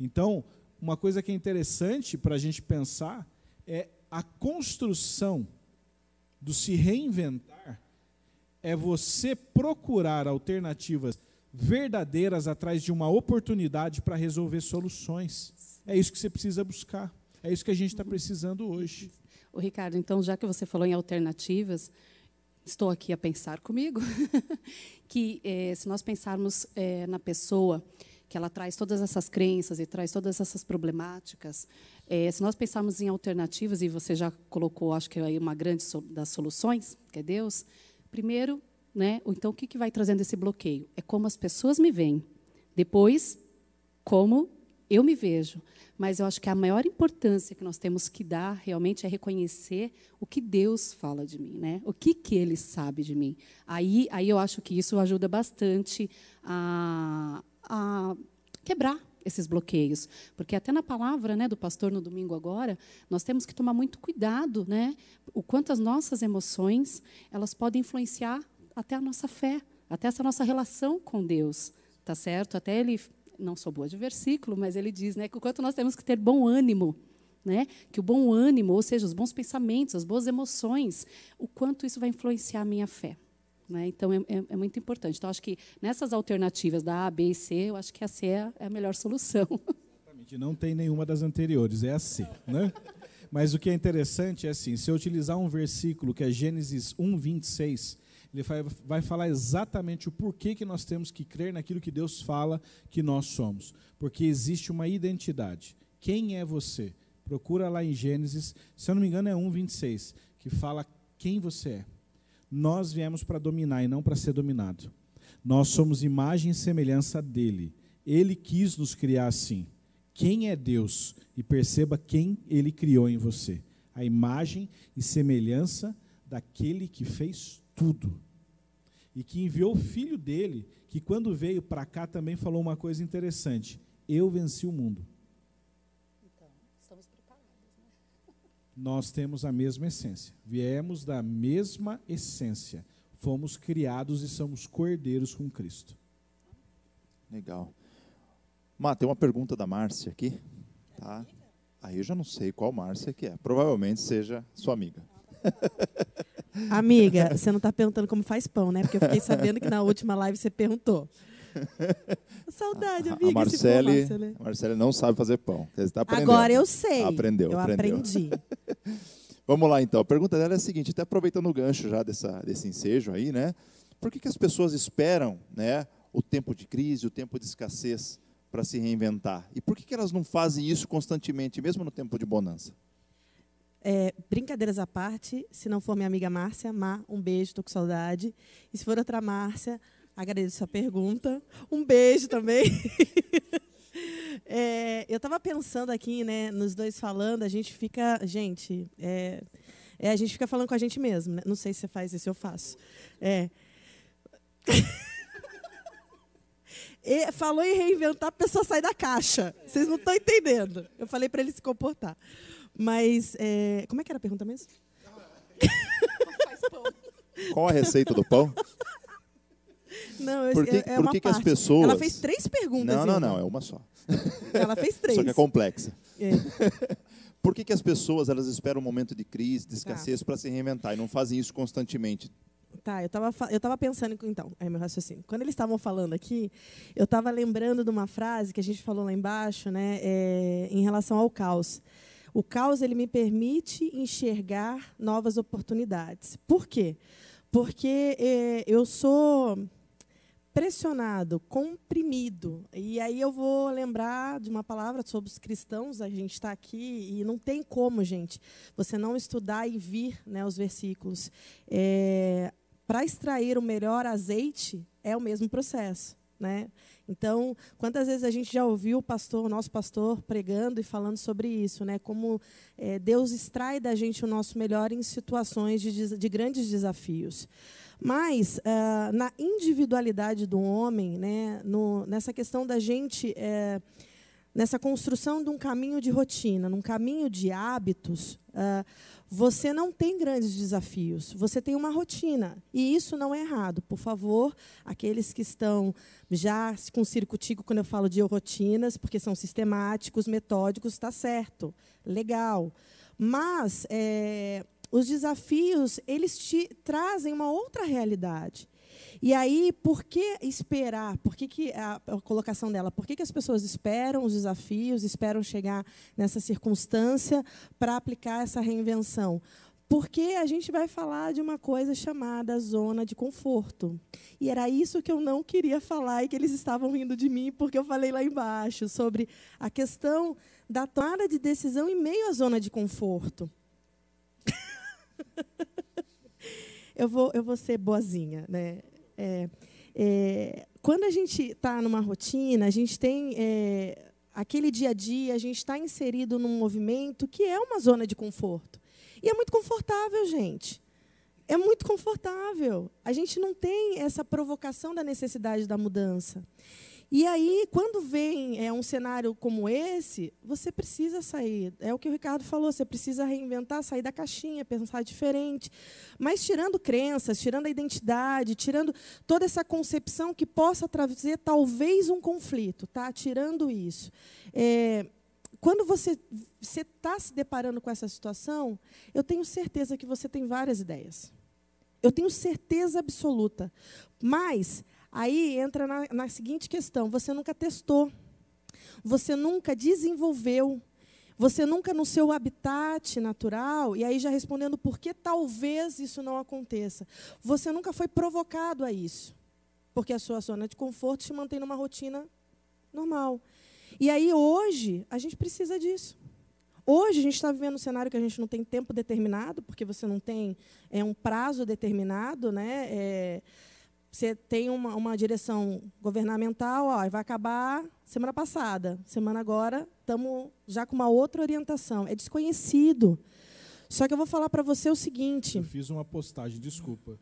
Então, uma coisa que é interessante para a gente pensar é a construção do se reinventar é você procurar alternativas verdadeiras atrás de uma oportunidade para resolver soluções. É isso que você precisa buscar. É isso que a gente está precisando hoje. O Ricardo, então, já que você falou em alternativas, estou aqui a pensar comigo que eh, se nós pensarmos eh, na pessoa que ela traz todas essas crenças e traz todas essas problemáticas, eh, se nós pensarmos em alternativas e você já colocou, acho que aí uma grande so das soluções, que é Deus, primeiro, né? Então o que, que vai trazendo esse bloqueio é como as pessoas me veem, depois como eu me vejo. Mas eu acho que a maior importância que nós temos que dar realmente é reconhecer o que Deus fala de mim, né? O que que Ele sabe de mim. Aí, aí eu acho que isso ajuda bastante a, a quebrar esses bloqueios, porque até na palavra, né, do pastor no domingo agora, nós temos que tomar muito cuidado, né, o quanto as nossas emoções elas podem influenciar até a nossa fé, até essa nossa relação com Deus, tá certo? Até ele não sou boa de versículo, mas ele diz, né, que o quanto nós temos que ter bom ânimo, né? Que o bom ânimo, ou seja, os bons pensamentos, as boas emoções, o quanto isso vai influenciar a minha fé. Né? Então, é, é, é, muito importante. Então, acho que nessas alternativas da A, B e C, eu acho que a C é, é a melhor solução. Exatamente. Não tem nenhuma das anteriores, é a C. Né? Mas o que é interessante é assim, se eu utilizar um versículo que é Gênesis 1, 26, ele vai, vai falar exatamente o porquê que nós temos que crer naquilo que Deus fala que nós somos. Porque existe uma identidade. Quem é você? Procura lá em Gênesis, se eu não me engano é 1, 26, que fala quem você é. Nós viemos para dominar e não para ser dominado. Nós somos imagem e semelhança dele. Ele quis nos criar assim. Quem é Deus? E perceba quem ele criou em você. A imagem e semelhança daquele que fez tudo. E que enviou o filho dele, que quando veio para cá também falou uma coisa interessante: Eu venci o mundo. nós temos a mesma essência. Viemos da mesma essência. Fomos criados e somos cordeiros com Cristo. Legal. Má, tem uma pergunta da Márcia aqui. Tá? Aí eu já não sei qual Márcia que é. Provavelmente seja sua amiga. Amiga, você não está perguntando como faz pão, né? Porque eu fiquei sabendo que na última live você perguntou. Saudade, amiga. A Marcele, a Marcele não sabe fazer pão. Tá Agora eu sei. Aprendeu, eu aprendeu. aprendi. Vamos lá, então. A pergunta dela é a seguinte, até aproveitando o gancho já dessa, desse ensejo aí, né? Por que, que as pessoas esperam né, o tempo de crise, o tempo de escassez para se reinventar? E por que, que elas não fazem isso constantemente, mesmo no tempo de bonança? É, brincadeiras à parte, se não for minha amiga Márcia, Má, um beijo, estou com saudade. E se for outra Márcia, Agradeço a pergunta. Um beijo também. é, eu estava pensando aqui, né, nos dois falando, a gente fica, gente, é, é, a gente fica falando com a gente mesmo. Né? Não sei se você faz isso, eu faço. É. E falou em reinventar, a pessoa sai da caixa. Vocês não estão entendendo. Eu falei para ele se comportar. Mas, é, como é que era a pergunta mesmo? Qual a receita do pão? Não, por que, é, por que, que as pessoas. Ela fez três perguntas. Não, não, não, é uma só. Ela fez três. Só que é complexa. É. por que, que as pessoas elas esperam um momento de crise, de escassez tá. para se reinventar e não fazem isso constantemente? Tá, eu estava eu tava pensando, então, é meu raciocínio. Quando eles estavam falando aqui, eu estava lembrando de uma frase que a gente falou lá embaixo, né, é, em relação ao caos. O caos ele me permite enxergar novas oportunidades. Por quê? Porque é, eu sou pressionado, comprimido. E aí eu vou lembrar de uma palavra sobre os cristãos, a gente está aqui e não tem como, gente, você não estudar e vir né, os versículos. É, Para extrair o melhor azeite é o mesmo processo. Né? Então, quantas vezes a gente já ouviu o pastor, o nosso pastor, pregando e falando sobre isso, né? Como é, Deus extrai da gente o nosso melhor em situações de, de grandes desafios. Mas, uh, na individualidade do homem, né, no, nessa questão da gente, é, nessa construção de um caminho de rotina, num caminho de hábitos, uh, você não tem grandes desafios, você tem uma rotina. E isso não é errado. Por favor, aqueles que estão já com circo-tico quando eu falo de rotinas, porque são sistemáticos, metódicos, está certo, legal. Mas é, os desafios, eles te trazem uma outra realidade. E aí, por que esperar? Por que, que a, a, colocação dela? Por que, que as pessoas esperam os desafios, esperam chegar nessa circunstância para aplicar essa reinvenção? Porque a gente vai falar de uma coisa chamada zona de conforto. E era isso que eu não queria falar e que eles estavam rindo de mim, porque eu falei lá embaixo sobre a questão da tomada de decisão em meio à zona de conforto. eu, vou, eu vou ser boazinha. Né? É, é, quando a gente está numa rotina, a gente tem é, aquele dia a dia, a gente está inserido num movimento que é uma zona de conforto. E é muito confortável, gente. É muito confortável. A gente não tem essa provocação da necessidade da mudança. E aí, quando vem é, um cenário como esse, você precisa sair. É o que o Ricardo falou, você precisa reinventar, sair da caixinha, pensar diferente. Mas tirando crenças, tirando a identidade, tirando toda essa concepção que possa trazer talvez um conflito, tá? Tirando isso. É, quando você está se deparando com essa situação, eu tenho certeza que você tem várias ideias. Eu tenho certeza absoluta. Mas Aí entra na, na seguinte questão: você nunca testou, você nunca desenvolveu, você nunca no seu habitat natural, e aí já respondendo por que talvez isso não aconteça, você nunca foi provocado a isso, porque a sua zona de conforto te mantém numa rotina normal. E aí hoje a gente precisa disso. Hoje a gente está vivendo um cenário que a gente não tem tempo determinado, porque você não tem é, um prazo determinado, né? É, você tem uma, uma direção governamental, ó, vai acabar semana passada. Semana agora, estamos já com uma outra orientação. É desconhecido. Só que eu vou falar para você o seguinte. Eu fiz uma postagem, desculpa.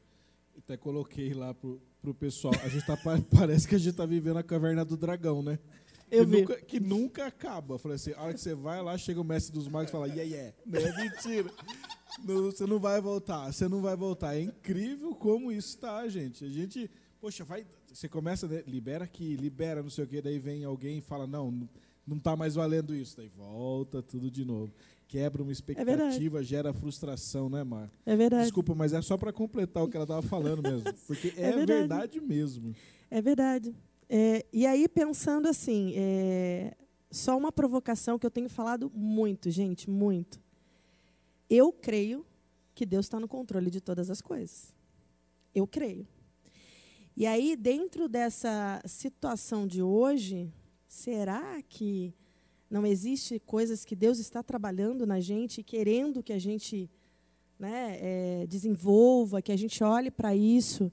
Até coloquei lá pro, pro pessoal. A gente tá, parece que a gente está vivendo a caverna do dragão, né? Eu que, vi. Nunca, que nunca acaba. Falei assim, a hora que você vai lá, chega o mestre dos magos e fala, yeah, yeah. Não é mentira. Não, você não vai voltar, você não vai voltar. É incrível como isso está, gente. A gente, poxa, vai, você começa, né, libera aqui, libera, não sei o quê, daí vem alguém e fala, não, não está mais valendo isso. Daí volta tudo de novo. Quebra uma É expectativa, gera frustração, né, Mar? É verdade. Desculpa, mas é só para completar o que ela estava falando mesmo. Porque é, É verdade. verdade. mesmo. É verdade. É, e aí, pensando assim, é, só uma provocação que eu tenho falado muito, gente, muito. Eu creio que Deus está no controle de todas as coisas. Eu creio. E aí, dentro dessa situação de hoje, será que não existe coisas que Deus está trabalhando na gente, querendo que a gente né, é, desenvolva, que a gente olhe para isso?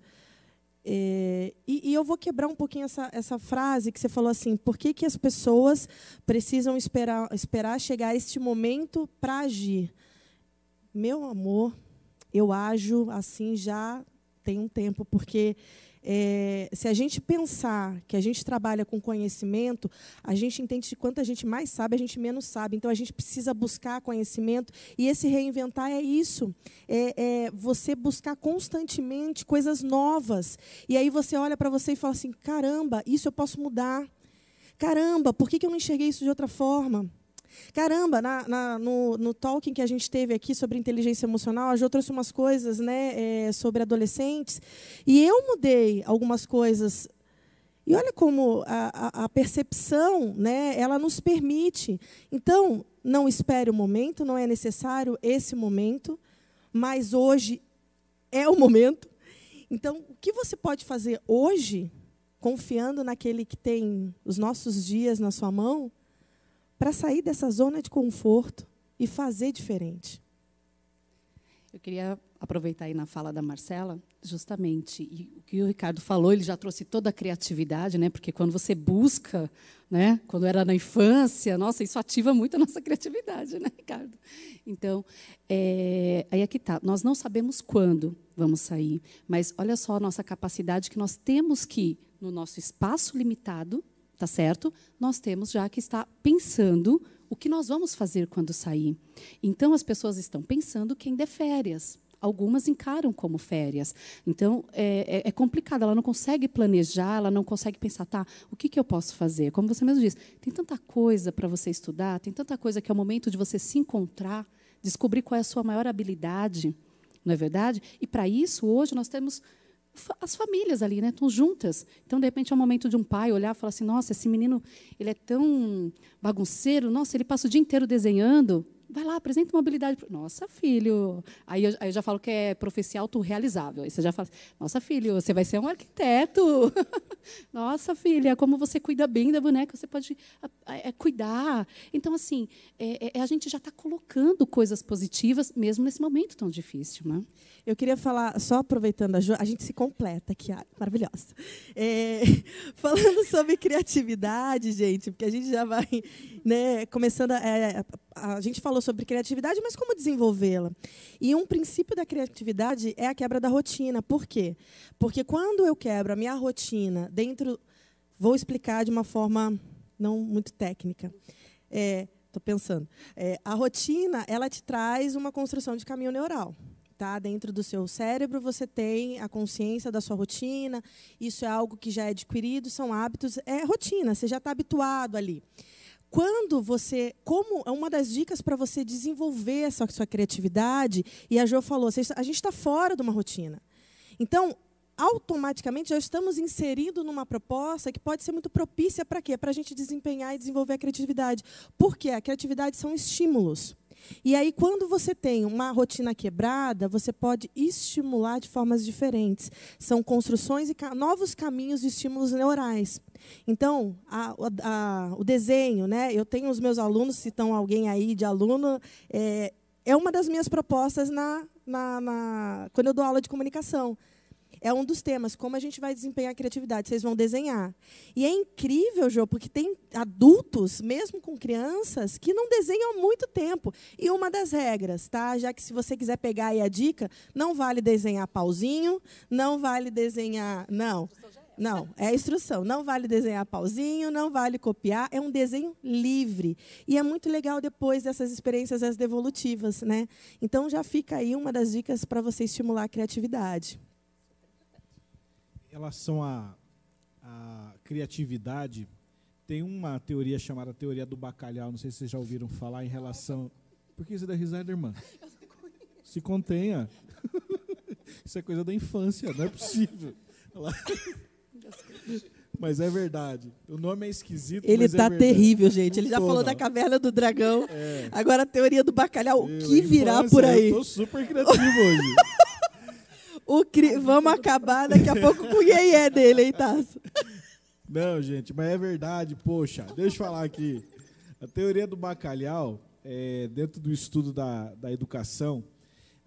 É, e, e eu vou quebrar um pouquinho essa, essa frase que você falou assim: por que, que as pessoas precisam esperar, esperar chegar este momento para agir? Meu amor, eu ajo assim já tem um tempo, porque é, se a gente pensar que a gente trabalha com conhecimento, a gente entende que quanto a gente mais sabe, a gente menos sabe. Então a gente precisa buscar conhecimento e esse reinventar é isso, é, é você buscar constantemente coisas novas. E aí você olha para você e fala assim: caramba, isso eu posso mudar. Caramba, por que, que eu não enxerguei isso de outra forma? Caramba, na, na, no, no talking que a gente teve aqui sobre inteligência emocional, a Jo trouxe umas coisas né, é, sobre adolescentes, e eu mudei algumas coisas. E olha como a, a, a percepção né, ela nos permite. Então, não espere o momento, não é necessário esse momento, mas hoje é o momento. Então, o que você pode fazer hoje, confiando naquele que tem os nossos dias na sua mão, para sair dessa zona de conforto e fazer diferente. Eu queria aproveitar aí na fala da Marcela, justamente, e o que o Ricardo falou, ele já trouxe toda a criatividade, né? Porque quando você busca, né? Quando era na infância, nossa, isso ativa muito a nossa criatividade, né, Ricardo? Então, é, aí é que tá. Nós não sabemos quando vamos sair, mas olha só a nossa capacidade que nós temos que, no nosso espaço limitado, tá certo? Nós temos já que estar pensando o que nós vamos fazer quando sair. Então, as pessoas estão pensando quem der férias. Algumas encaram como férias. Então, é, é, é, complicado, ela não consegue planejar, ela não consegue pensar, tá, o que, que eu posso fazer? Como você mesmo disse, tem tanta coisa para você estudar, tem tanta coisa que é o momento de você se encontrar, descobrir qual é a sua maior habilidade, não é verdade? E, para isso, hoje, nós temos as famílias ali, né, estão juntas. Então, de repente, é o momento de um pai olhar e falar assim: nossa, esse menino ele é tão bagunceiro, nossa, ele passa o dia inteiro desenhando. Vai lá, apresenta uma habilidade. Nossa, filho. Aí eu, aí eu já falo que é profecia autorrealizável. Aí você já fala, nossa, filho, você vai ser um arquiteto. nossa, filha, como você cuida bem da boneca, você pode é, cuidar. Então, assim, é, é, a gente já está colocando coisas positivas, mesmo nesse momento tão difícil. Né? Eu queria falar, só aproveitando a a gente se completa aqui, maravilhosa. É, falando sobre criatividade, gente, porque a gente já vai né, começando. A, a, gente falou sobre criatividade, mas como desenvolvê-la? E um princípio da criatividade é a quebra da rotina. Por quê? Porque quando eu quebro a minha rotina dentro Vou explicar de uma forma não muito técnica. Estou pensando. É, a rotina, ela te traz uma construção de caminho neural. Tá? Dentro do seu cérebro, você tem a consciência da sua rotina. Isso é algo que já é adquirido, são hábitos, é rotina, você já está habituado ali. Quando você, como é uma das dicas para você desenvolver essa sua criatividade, e a Jo falou, a gente está fora de uma rotina. Então, automaticamente já estamos inseridos numa proposta que pode ser muito propícia para quê? Para a gente desempenhar e desenvolver a criatividade. Porque a criatividade são estímulos. E aí, quando você tem uma rotina quebrada, você pode estimular de formas diferentes. São construções e ca novos caminhos de estímulos neurais. Então, a, a, o desenho, né? Eu tenho os meus alunos, se estão alguém aí de aluno, é, é uma das minhas propostas na, na, na, quando eu dou aula de comunicação é um dos temas, como a gente vai desempenhar a criatividade. Vocês vão desenhar. E é incrível, Jô, porque tem adultos, mesmo com crianças, que não desenham há muito tempo. E uma das regras, tá? Já que se você quiser pegar aí a dica, não vale desenhar pauzinho, não vale desenhar. Não. Não, é a instrução. Não vale desenhar pauzinho, não vale copiar. É um desenho livre. E é muito legal depois dessas experiências as devolutivas. Né? Então, já fica aí uma das dicas para você estimular a criatividade relação à, à criatividade, tem uma teoria chamada teoria do bacalhau, não sei se vocês já ouviram falar em relação. Por que você dá risada, irmã? Se contenha. Isso é coisa da infância, não é possível. Mas é verdade. O nome é esquisito. Ele está é terrível, gente. Ele já falou da caverna do dragão. É. Agora a teoria do bacalhau. o que virá por aí? Eu tô super criativo hoje. O cri... Vamos acabar daqui a pouco com o iê dele, hein, Tasso? Não, gente, mas é verdade, poxa. Deixa eu falar aqui. A teoria do bacalhau, é, dentro do estudo da, da educação,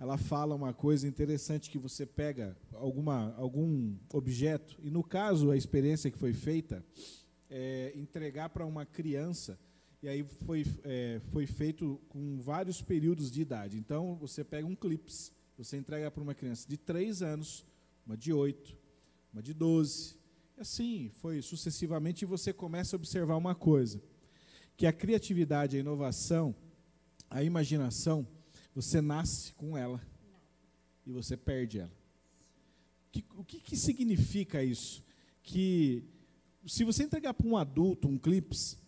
ela fala uma coisa interessante que você pega alguma, algum objeto, e no caso, a experiência que foi feita, é entregar para uma criança, e aí foi, é, foi feito com vários períodos de idade. Então, você pega um clips, você entrega para uma criança de 3 anos, uma de 8, uma de 12. E assim foi sucessivamente e você começa a observar uma coisa: que a criatividade, a inovação, a imaginação, você nasce com ela e você perde ela. Que, o que, que significa isso? Que se você entregar para um adulto um clips,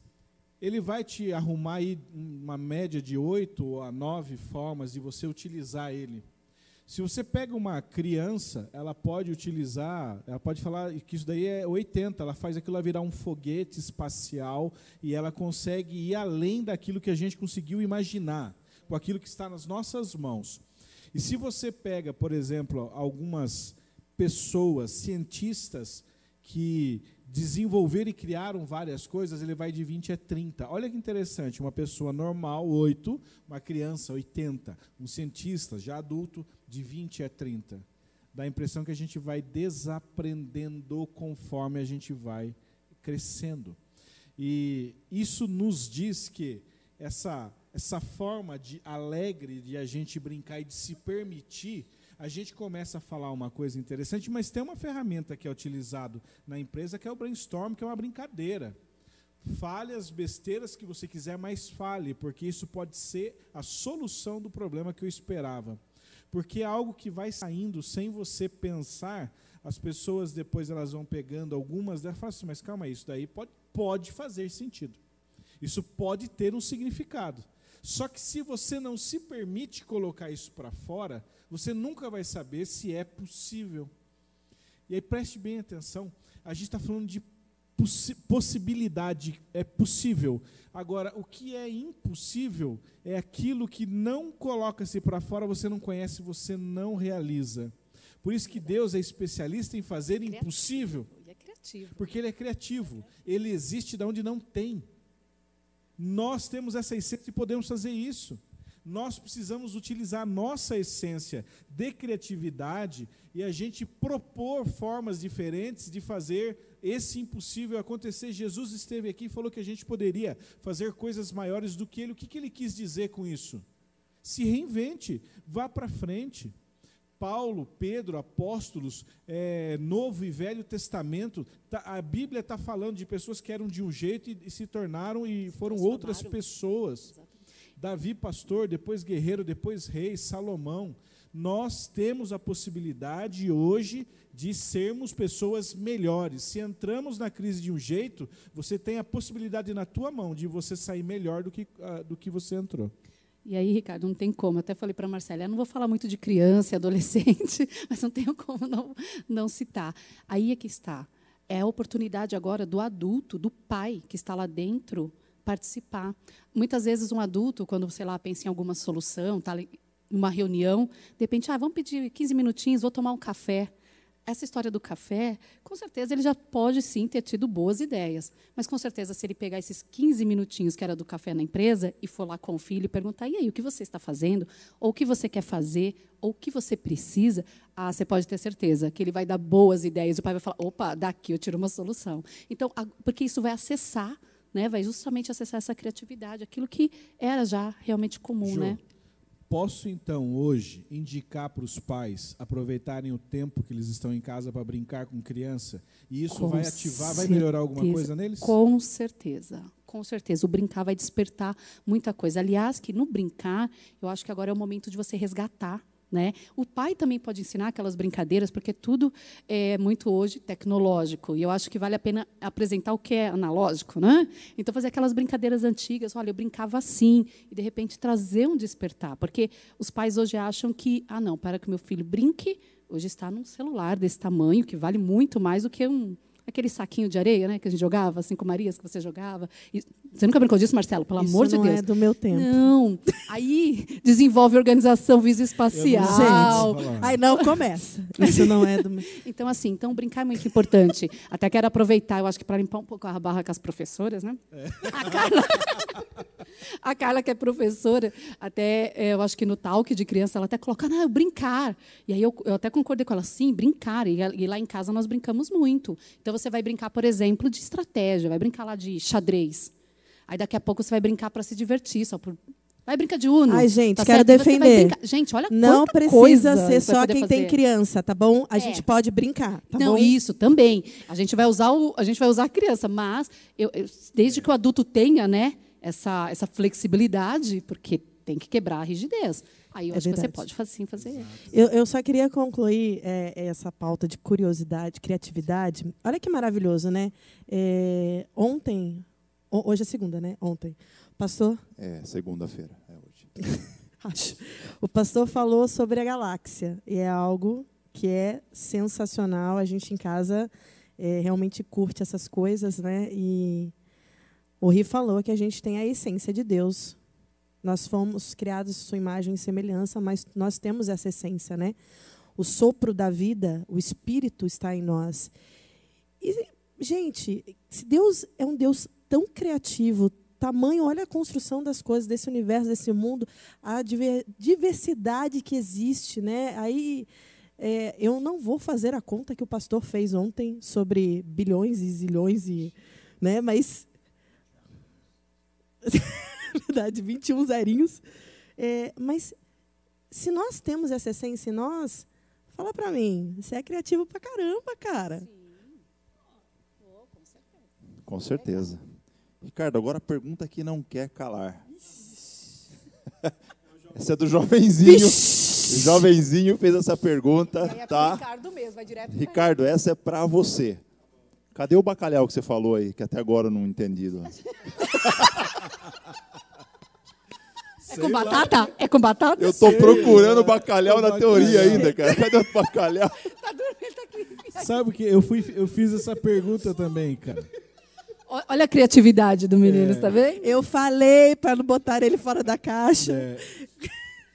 ele vai te arrumar aí uma média de oito a nove formas de você utilizar ele. Se você pega uma criança, ela pode utilizar, ela pode falar que isso daí é 80, ela faz aquilo virar um foguete espacial e ela consegue ir além daquilo que a gente conseguiu imaginar, com aquilo que está nas nossas mãos. E se você pega, por exemplo, algumas pessoas, cientistas, que desenvolveram e criaram várias coisas, ele vai de 20 a 30. Olha que interessante, uma pessoa normal, 8, uma criança, 80, um cientista já adulto, de 20 a 30. Dá a impressão que a gente vai desaprendendo conforme a gente vai crescendo. E isso nos diz que essa, essa forma de alegre de a gente brincar e de se permitir a gente começa a falar uma coisa interessante, mas tem uma ferramenta que é utilizado na empresa que é o brainstorm, que é uma brincadeira. Fale as besteiras que você quiser, mas fale, porque isso pode ser a solução do problema que eu esperava. Porque é algo que vai saindo sem você pensar, as pessoas depois elas vão pegando algumas delas e falam assim, mas calma isso daí pode, pode fazer sentido. Isso pode ter um significado. Só que se você não se permite colocar isso para fora, você nunca vai saber se é possível. E aí preste bem atenção, a gente está falando de possibilidade, é possível. Agora, o que é impossível é aquilo que não coloca-se para fora, você não conhece, você não realiza. Por isso que Deus é especialista em fazer é impossível. Ele é criativo. Porque ele é criativo. Ele existe de onde não tem. Nós temos essa essência e podemos fazer isso. Nós precisamos utilizar a nossa essência de criatividade e a gente propor formas diferentes de fazer esse impossível acontecer. Jesus esteve aqui e falou que a gente poderia fazer coisas maiores do que ele. O que, que ele quis dizer com isso? Se reinvente, vá para frente. Paulo, Pedro, apóstolos, é, Novo e Velho Testamento, tá, a Bíblia está falando de pessoas que eram de um jeito e, e se tornaram e foram outras pessoas. Davi, pastor, depois guerreiro, depois rei, Salomão. Nós temos a possibilidade hoje de sermos pessoas melhores. Se entramos na crise de um jeito, você tem a possibilidade na tua mão de você sair melhor do que, uh, do que você entrou. E aí, Ricardo, não tem como. Eu até falei para a Marcela, eu não vou falar muito de criança e adolescente, mas não tenho como não, não citar. Aí é que está. É a oportunidade agora do adulto, do pai que está lá dentro, participar. Muitas vezes um adulto, quando, sei lá, pensa em alguma solução, está uma reunião, de repente, ah, vamos pedir 15 minutinhos, vou tomar um café essa história do café, com certeza ele já pode sim ter tido boas ideias. Mas com certeza, se ele pegar esses 15 minutinhos que era do café na empresa e for lá com o filho e perguntar: e aí, o que você está fazendo? Ou o que você quer fazer? Ou o que você precisa? Ah, você pode ter certeza que ele vai dar boas ideias. O pai vai falar: opa, daqui eu tiro uma solução. Então, porque isso vai acessar. Né, vai justamente acessar essa criatividade, aquilo que era já realmente comum, né? Posso então hoje indicar para os pais aproveitarem o tempo que eles estão em casa para brincar com criança e isso com vai ativar, vai melhorar alguma coisa neles? Com certeza, com certeza. O brincar vai despertar muita coisa. Aliás, que no brincar, eu acho que agora é o momento de você resgatar né? O pai também pode ensinar aquelas brincadeiras, porque tudo é muito hoje tecnológico. E eu acho que vale a pena apresentar o que é analógico. Né? Então, fazer aquelas brincadeiras antigas. Olha, eu brincava assim. E, de repente, trazer um despertar. Porque os pais hoje acham que, ah, não, para que meu filho brinque, hoje está num celular desse tamanho, que vale muito mais do que um aquele saquinho de areia, né, que a gente jogava, cinco Marias que você jogava. E você nunca brincou disso, Marcelo? Pelo Isso amor de Deus. Deus. Não é do meu tempo. Não. Aí desenvolve organização visoespacial. Gente, aí não começa. Isso não é do meu. Então assim, então brincar é muito importante. Até quero aproveitar, eu acho que para limpar um pouco a barra com as professoras, né? É. A Carla A Carla, que é professora, até é, eu acho que no talk de criança, ela até coloca, ah, brincar. E aí eu, eu até concordei com ela, sim, brincar. E, e, lá em casa nós brincamos muito. Então você vai brincar, por exemplo, de estratégia, vai brincar lá de xadrez. Aí daqui a pouco você vai brincar para se divertir, só por Vai brincar de Uno. Ai, gente, tá quero certo? defender. Gente, olha Não precisa ser só quem tem criança, tá bom? A é. gente pode brincar, tá Não, bom? isso também. A gente vai usar o, a gente vai usar a criança, mas eu, eu, desde que o adulto tenha, né, essa, essa flexibilidade, porque tem que quebrar a rigidez. Aí eu é acho verdade. que você pode fazer, sim fazer isso. Eu, eu só queria concluir é, essa pauta de curiosidade, criatividade. Olha que maravilhoso, né? É, ontem, hoje é segunda, né? Ontem. Pastor? É, segunda-feira, é hoje. Acho. O pastor falou sobre a galáxia. E é algo que é sensacional. A gente em casa é, realmente curte essas coisas, né? E o Ri falou que a gente tem a essência de Deus. Nós fomos criados sua imagem e semelhança, mas nós temos essa essência, né? O sopro da vida, o espírito está em nós. E, gente, se Deus é um Deus tão criativo, tamanho, olha a construção das coisas desse universo, desse mundo, a diversidade que existe, né? Aí é, eu não vou fazer a conta que o pastor fez ontem sobre bilhões e zilhões e, né? Mas verdade, 21 zerinhos. É, mas se nós temos essa essência em nós, fala para mim, você é criativo pra caramba, cara. Sim. Oh, com certeza. Com certeza. Ricardo, agora a pergunta que não quer calar. Essa é do jovenzinho. Vixe. O jovenzinho fez essa pergunta, é tá? Ricardo mesmo, vai direto. Ricardo, essa é para você. Cadê o bacalhau que você falou aí, que até agora eu não entendi? É com batata? É com batata? Eu estou procurando bacalhau na teoria ainda, cara. Cadê o bacalhau? Tá dormindo aqui. Sabe o que? Eu, fui, eu fiz essa pergunta também, cara. Olha a criatividade do menino, é. tá vendo? Eu falei para não botar ele fora da caixa. É.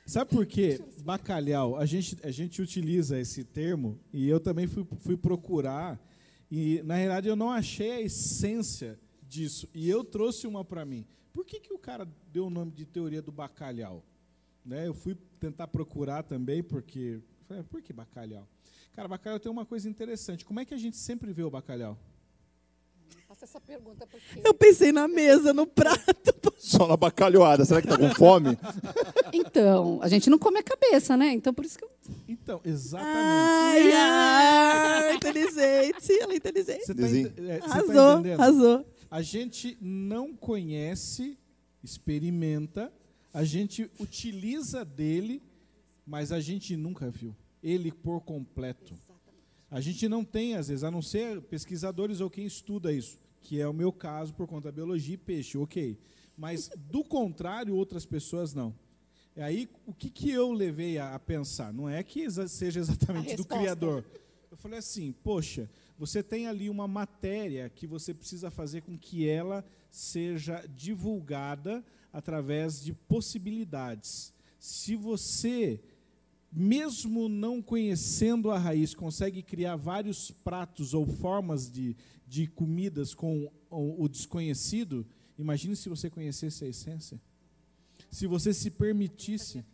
Sabe por quê? Bacalhau, a gente, a gente utiliza esse termo e eu também fui, fui procurar e, na realidade, eu não achei a essência disso. E eu trouxe uma para mim. Por que, que o cara deu o nome de teoria do bacalhau? Né? Eu fui tentar procurar também, porque. Por que bacalhau? Cara, bacalhau tem uma coisa interessante. Como é que a gente sempre vê o bacalhau? Faça essa pergunta porque... Eu pensei na mesa, no prato. Só na bacalhoada. Será que tá com fome? Então, a gente não come a cabeça, né? Então, por isso que eu... Então, exatamente. Ai, ai, inteligente, ela é inteligente. Você tá, é, você tá Arrasou, entendendo? arrasou. A gente não conhece, experimenta, a gente utiliza dele, mas a gente nunca viu ele por completo. A gente não tem, às vezes, a não ser pesquisadores ou quem estuda isso, que é o meu caso por conta da biologia e peixe, ok. Mas, do contrário, outras pessoas não. E aí, o que, que eu levei a, a pensar? Não é que seja exatamente do. Criador. Eu falei assim, poxa, você tem ali uma matéria que você precisa fazer com que ela seja divulgada através de possibilidades. Se você, mesmo não conhecendo a raiz, consegue criar vários pratos ou formas de, de comidas com o, o desconhecido, imagine se você conhecesse a essência. Se você se permitisse.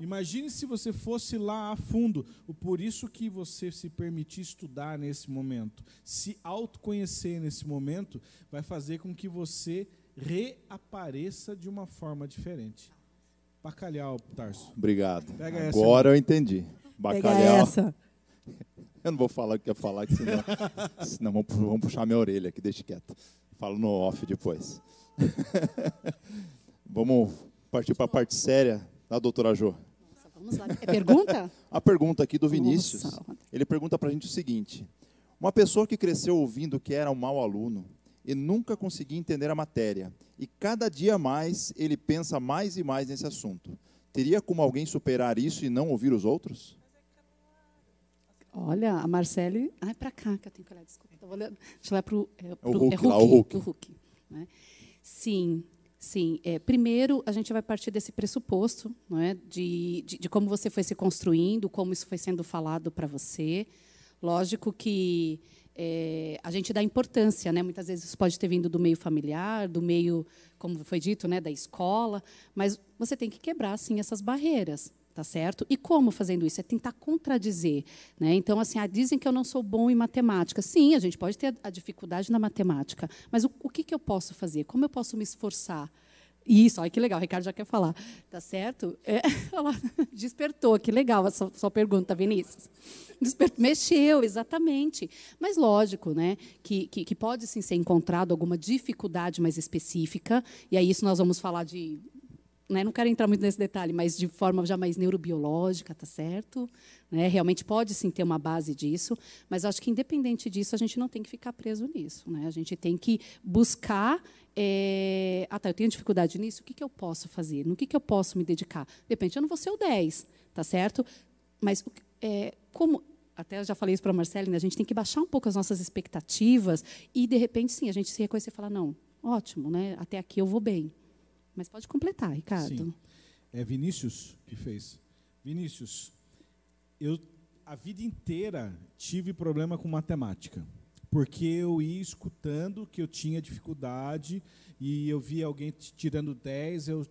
Imagine se você fosse lá a fundo. O por isso que você se permitir estudar nesse momento, se autoconhecer nesse momento, vai fazer com que você reapareça de uma forma diferente. Bacalhau, Tarso. Obrigado. Pega essa, Agora eu entendi. Pega Bacalhau. essa. Eu não vou falar o que eu ia falar, que senão, senão vão, vão puxar minha orelha aqui, deixa quieto. Falo no off depois. Vamos partir para a parte séria da doutora Jo. Vamos lá. É pergunta? A pergunta aqui do Vinícius, Nossa. ele pergunta para a gente o seguinte: uma pessoa que cresceu ouvindo que era um mau aluno e nunca conseguia entender a matéria, e cada dia mais ele pensa mais e mais nesse assunto, teria como alguém superar isso e não ouvir os outros? Olha, a Marcele. Ah, é pra cá que eu tenho que olhar, desculpa. Tô olhando. Deixa eu olhar pro. É, pro- Hulk lá, o Hulk. o Hulk, né? Sim, sim. É, primeiro, a gente vai partir desse pressuposto, não é? de, de, de como você foi se construindo, como isso foi sendo falado para você. Lógico que é, a gente dá importância, né? Muitas vezes isso pode ter vindo do meio familiar, do meio, como foi dito, né, da escola, mas você tem que quebrar sim essas barreiras, tá certo? E como fazendo isso? É tentar contradizer, né? Então assim, ah, dizem que eu não sou bom em matemática. Sim, a gente pode ter a, dificuldade na matemática, mas o, o que, que eu posso fazer? Como eu posso me esforçar? Isso, olha que legal, o Ricardo já quer falar. Tá certo? É, lá, despertou, que legal a sua, pergunta, Vinícius. Desper- mexeu, exatamente. Mas lógico, né, que, que, que pode sim ser encontrado alguma dificuldade mais específica, e aí isso nós vamos falar de. Né, não quero entrar muito nesse detalhe, mas de forma já mais neurobiológica, tá certo? Né, realmente pode sim ter uma base disso, mas acho que independente disso a gente não tem que ficar preso nisso, né? A gente tem que buscar é, ah, tá, eu tenho dificuldade nisso, o que, que eu posso fazer? No que, que eu posso me dedicar? De repente, eu não vou ser o 10, tá certo? Mas é, como. Até eu já falei isso para a Marcele, né, a gente tem que baixar um pouco as nossas expectativas e, de repente, sim, a gente se reconhecer e falar: não, ótimo, né, até aqui eu vou bem. Mas pode completar, Ricardo. Sim. É Vinícius que fez. Vinícius, eu a vida inteira tive problema com matemática. Porque eu ia escutando que eu tinha dificuldade e eu via alguém tirando 10, eu,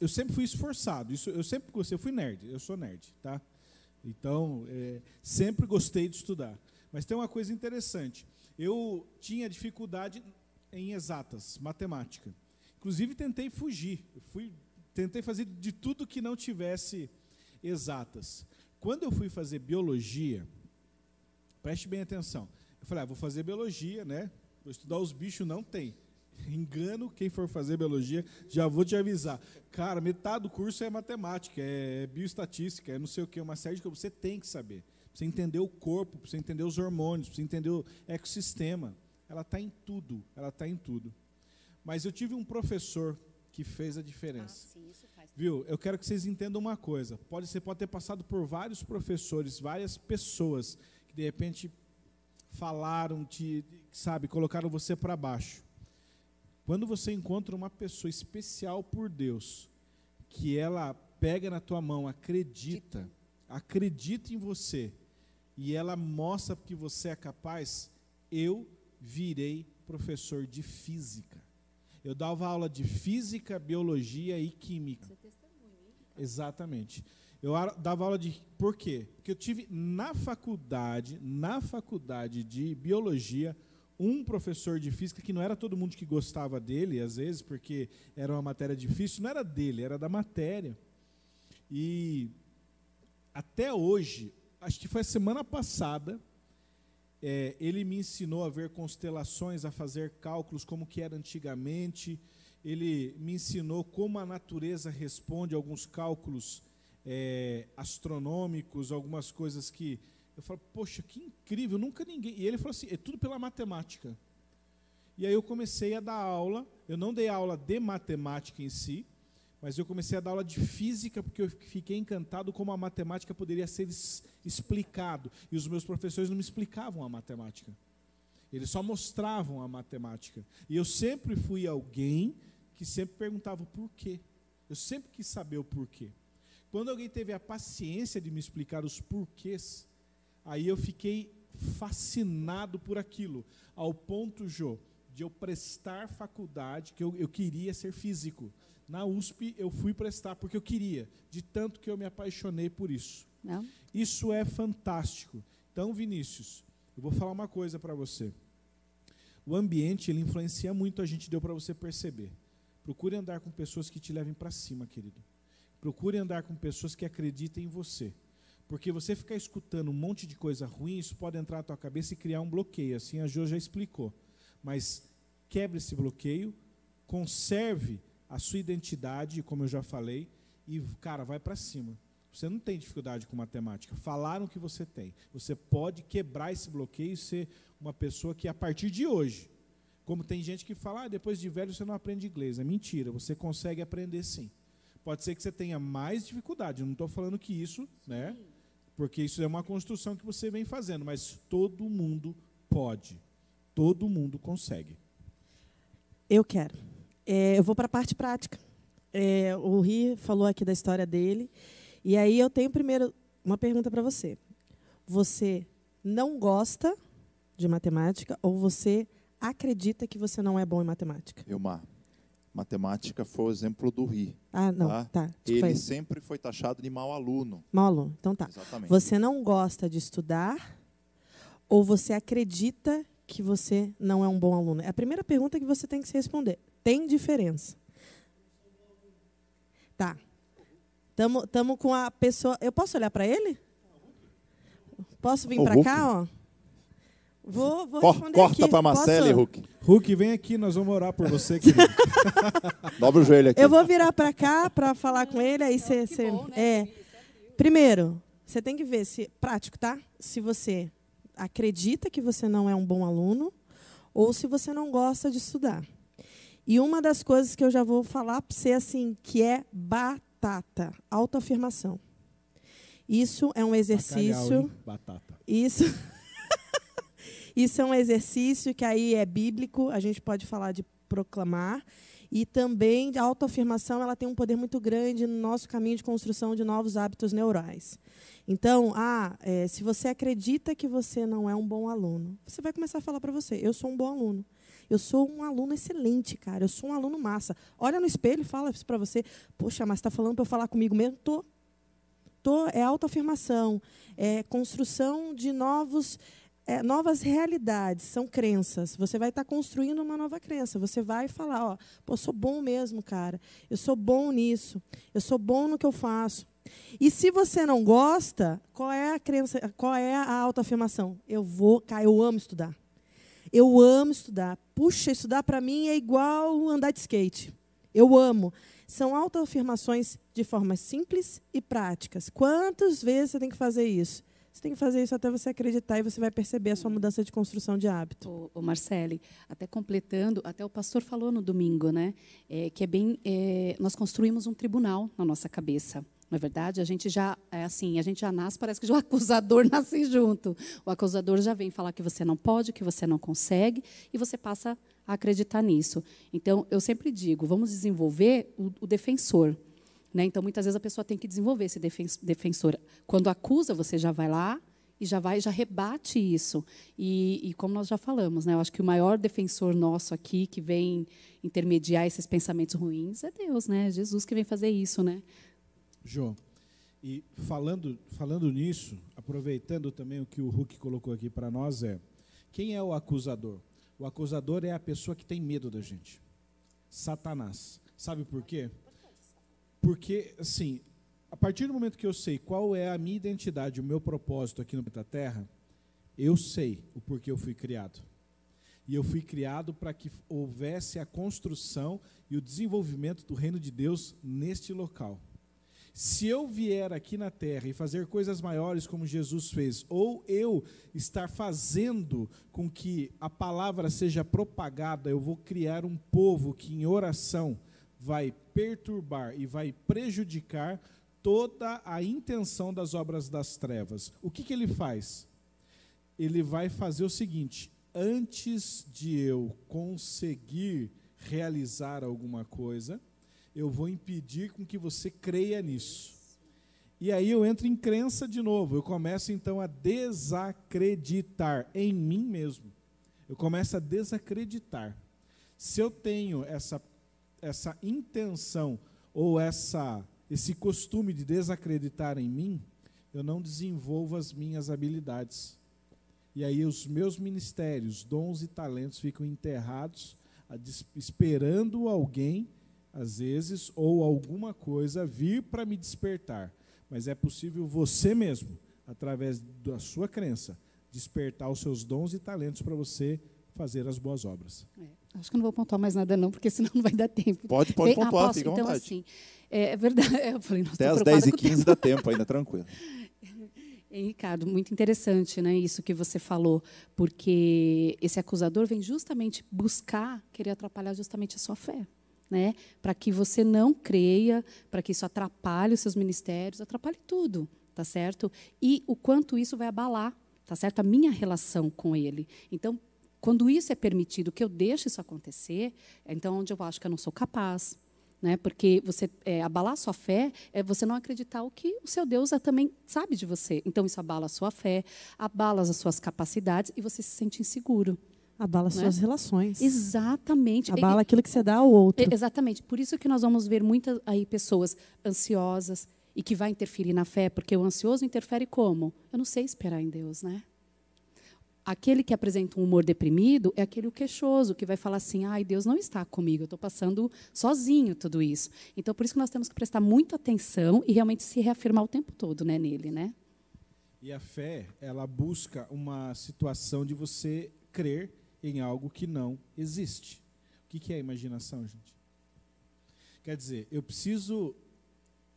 eu sempre fui esforçado. Isso, eu sempre gostei, eu fui nerd, eu sou nerd, tá? Então, é, sempre gostei de estudar. Mas tem uma coisa interessante. Eu tinha dificuldade em exatas, matemática. Inclusive tentei fugir. Eu fui, tentei fazer de tudo que não tivesse exatas. Quando eu fui fazer biologia, preste bem atenção. Eu falei, ah, vou fazer biologia, né? Vou estudar os bichos, não tem. Engano quem for fazer biologia, já vou te avisar. Cara, metade do curso é matemática, é bioestatística, é não sei o que, uma série de coisas. Você tem que saber. Você entender o corpo, você entender os hormônios, você entender o ecossistema. Ela está em tudo, ela está em tudo. Mas eu tive um professor que fez a diferença. sim, isso faz. Viu? Eu quero que vocês entendam uma coisa. Pode, você pode ter passado por vários professores, várias pessoas que de repente falaram, te, sabe, colocaram você para baixo. Quando você encontra uma pessoa especial por Deus, que ela pega na tua mão, acredita, acredita em você, e ela mostra que você é capaz, eu virei professor de física. Eu dava aula de física, biologia e química. Exatamente. Eu dava aula de. Por quê? Porque eu tive na faculdade, na faculdade de biologia, um professor de física que não era todo mundo que gostava dele, às vezes, porque era uma matéria difícil, não era dele, era da matéria. E até hoje, acho que foi a semana passada, é, ele me ensinou a ver constelações, a fazer cálculos como que era antigamente. Ele me ensinou como a natureza responde a alguns cálculos é, astronômicos, algumas coisas que eu falo, poxa, que incrível, nunca ninguém. E ele falou assim, é tudo pela matemática. E aí eu comecei a dar aula. Eu não dei aula de matemática em si, mas eu comecei a dar aula de física porque eu fiquei encantado como a matemática poderia ser explicado. E os meus professores não me explicavam a matemática. Eles só mostravam a matemática. E eu sempre fui alguém que sempre perguntava o porquê. Eu sempre quis saber o porquê. Quando alguém teve a paciência de me explicar os porquês, aí eu fiquei fascinado por aquilo, ao ponto, Jô, de eu prestar faculdade, que eu, eu queria ser físico. Na USP eu fui prestar porque eu queria, de tanto que eu me apaixonei por isso. Não? Isso é fantástico. Então, Vinícius, eu vou falar uma coisa para você. O ambiente ele influencia muito a gente, deu para você perceber. Procure andar com pessoas que te levem para cima, querido. Procure andar com pessoas que acreditem em você. Porque você ficar escutando um monte de coisa ruim, isso pode entrar na tua cabeça e criar um bloqueio. Assim a Jo já explicou. Mas quebre esse bloqueio, conserve a sua identidade, como eu já falei, e, cara, vai para cima. Você não tem dificuldade com matemática. Falaram que você tem. Você pode quebrar esse bloqueio e ser uma pessoa que, a partir de hoje, como tem gente que fala, ah, depois de velho você não aprende inglês. É mentira, você consegue aprender sim. Pode ser que você tenha mais dificuldade. Eu não estou falando que isso, né? Porque isso é uma construção que você vem fazendo, mas todo mundo pode. Todo mundo consegue. Eu quero. É, eu vou para a parte prática. É, o Ri falou aqui da história dele. E aí eu tenho primeiro uma pergunta para você. Você não gosta de matemática ou você acredita que você não é bom em matemática? Elmar, matemática foi o exemplo do Ri. Ah, não, tá? tá. Ele Foi. sempre foi taxado de mau aluno. Mau aluno. Então tá. Exatamente. Você não gosta de estudar ou você acredita que você não é um bom aluno? É a primeira pergunta que você tem que se responder. Tem diferença. Tá. Tamo, tamo com a pessoa. Eu posso olhar para ele? Posso vir para cá, ó? Vou, vou responder corta aqui. para Marcele, Posso? Hulk. Hulk, vem aqui, nós vamos orar por você, querido. Dobra o joelho aqui. Eu vou virar para cá para falar com ele, aí você. né? É. Primeiro, você tem que ver se. Prático, tá? Se você acredita que você não é um bom aluno ou se você não gosta de estudar. E uma das coisas que eu já vou falar para você, assim, que é batata autoafirmação. Isso é um Bacalhau, exercício. hein? Batata. Isso. Isso é um exercício que aí é bíblico, a gente pode falar de proclamar. E também a autoafirmação ela tem um poder muito grande no nosso caminho de construção de novos hábitos neurais. Então, ah, é, se você acredita que você não é um bom aluno, você vai começar a falar para você: eu sou um bom aluno. Eu sou um aluno excelente, cara. Eu sou um aluno massa. Olha no espelho e fala isso para você. Poxa, mas está falando para eu falar comigo mesmo? Tô. Tô. É autoafirmação. É construção de novos é, novas realidades, são crenças. Você vai estar construindo uma nova crença. Você vai falar, ó, pô, sou bom mesmo, cara. Eu sou bom nisso. Eu sou bom no que eu faço. E se você não gosta, qual é a crença, qual é a autoafirmação? Eu vou, cara, eu amo estudar. Eu amo estudar. Puxa, estudar para mim é igual andar de skate. Eu amo. São autoafirmações de formas simples e práticas. Quantas vezes você tem que fazer isso? Você tem que fazer isso até você acreditar e você vai perceber a sua mudança de construção de hábito. O, o Marcele, até completando, até o pastor falou no domingo, né? é, que é bem, é, nós construímos um tribunal na nossa cabeça. Não é verdade? A gente já, é assim, a gente já nasce, parece que o acusador nasce junto. O acusador já vem falar que você não pode, que você não consegue, e você passa a acreditar nisso. Então, eu sempre digo, vamos desenvolver o, o defensor. Né? Então, muitas vezes a pessoa tem que desenvolver esse defen- defensor. Quando acusa, você já vai lá e já vai, já rebate isso. E, e como nós já falamos, né? eu acho que o maior defensor nosso aqui, que vem intermediar esses pensamentos ruins, é Deus, né? Jesus que vem fazer isso, né? João, e falando, falando nisso, aproveitando também o que o Hulk colocou aqui para nós, é quem é o acusador? O acusador é a pessoa que tem medo da gente. Satanás. Sabe por quê? Porque, assim, a partir do momento que eu sei qual é a minha identidade, o meu propósito aqui no planeta Terra, eu sei o porquê eu fui criado. E eu fui criado para que houvesse a construção e o desenvolvimento do reino de Deus neste local. Se eu vier aqui na terra e fazer coisas maiores como Jesus fez, ou eu estar fazendo com que a palavra seja propagada, eu vou criar um povo que em oração vai perturbar e vai prejudicar toda a intenção das obras das trevas. O que, que ele faz? Ele vai fazer o seguinte: antes de eu conseguir realizar alguma coisa, eu vou impedir com que você creia nisso. E aí eu entro em crença de novo. Eu começo então a desacreditar em mim mesmo. Eu começo a desacreditar. Se eu tenho essa, essa intenção ou essa esse costume de desacreditar em mim, eu não desenvolvo as minhas habilidades. E aí os meus ministérios, dons e talentos ficam enterrados, esperando alguém, às vezes, ou alguma coisa vir para me despertar. Mas é possível você mesmo, através da sua crença, despertar os seus dons e talentos para você fazer as boas obras. É, acho que não vou pontuar mais nada não, porque senão não vai dar tempo. Pode, pode Tem, pontuar, ah, fica à então, vontade. assim, é, é verdade. Eu falei, nossa, Até às preocupada 10 e com o 15 dá tempo ainda, tranquilo. E, Ricardo, muito interessante né, isso que você falou, porque esse acusador vem justamente buscar, querer atrapalhar justamente a sua fé. Né, para que você não creia, para que isso atrapalhe os seus ministérios, atrapalhe tudo, tá certo? E o quanto isso vai abalar, tá certo? A minha relação com ele. Então, quando isso é permitido, que eu deixe isso acontecer, é então onde eu acho que eu não sou capaz, né? Porque você é, abalar sua fé é você não acreditar o que o seu Deus é, também sabe de você. Então isso abala a sua fé, abala as suas capacidades e você se sente inseguro. Abala Não é? suas relações. Exatamente. Abala E- aquilo que você dá ao outro. Exatamente. Por isso que nós vamos ver muitas aí pessoas ansiosas e que vai interferir na fé, porque o ansioso interfere como? Eu não sei esperar em Deus, né? Aquele que apresenta um humor deprimido é aquele o queixoso, que vai falar assim: ai, Deus não está comigo, eu estou passando sozinho tudo isso. Então, por isso que nós temos que prestar muita atenção e realmente se reafirmar o tempo todo né, nele. Né? E a fé, ela busca uma situação de você crer em algo que não existe. O que é imaginação, gente? Quer dizer, eu preciso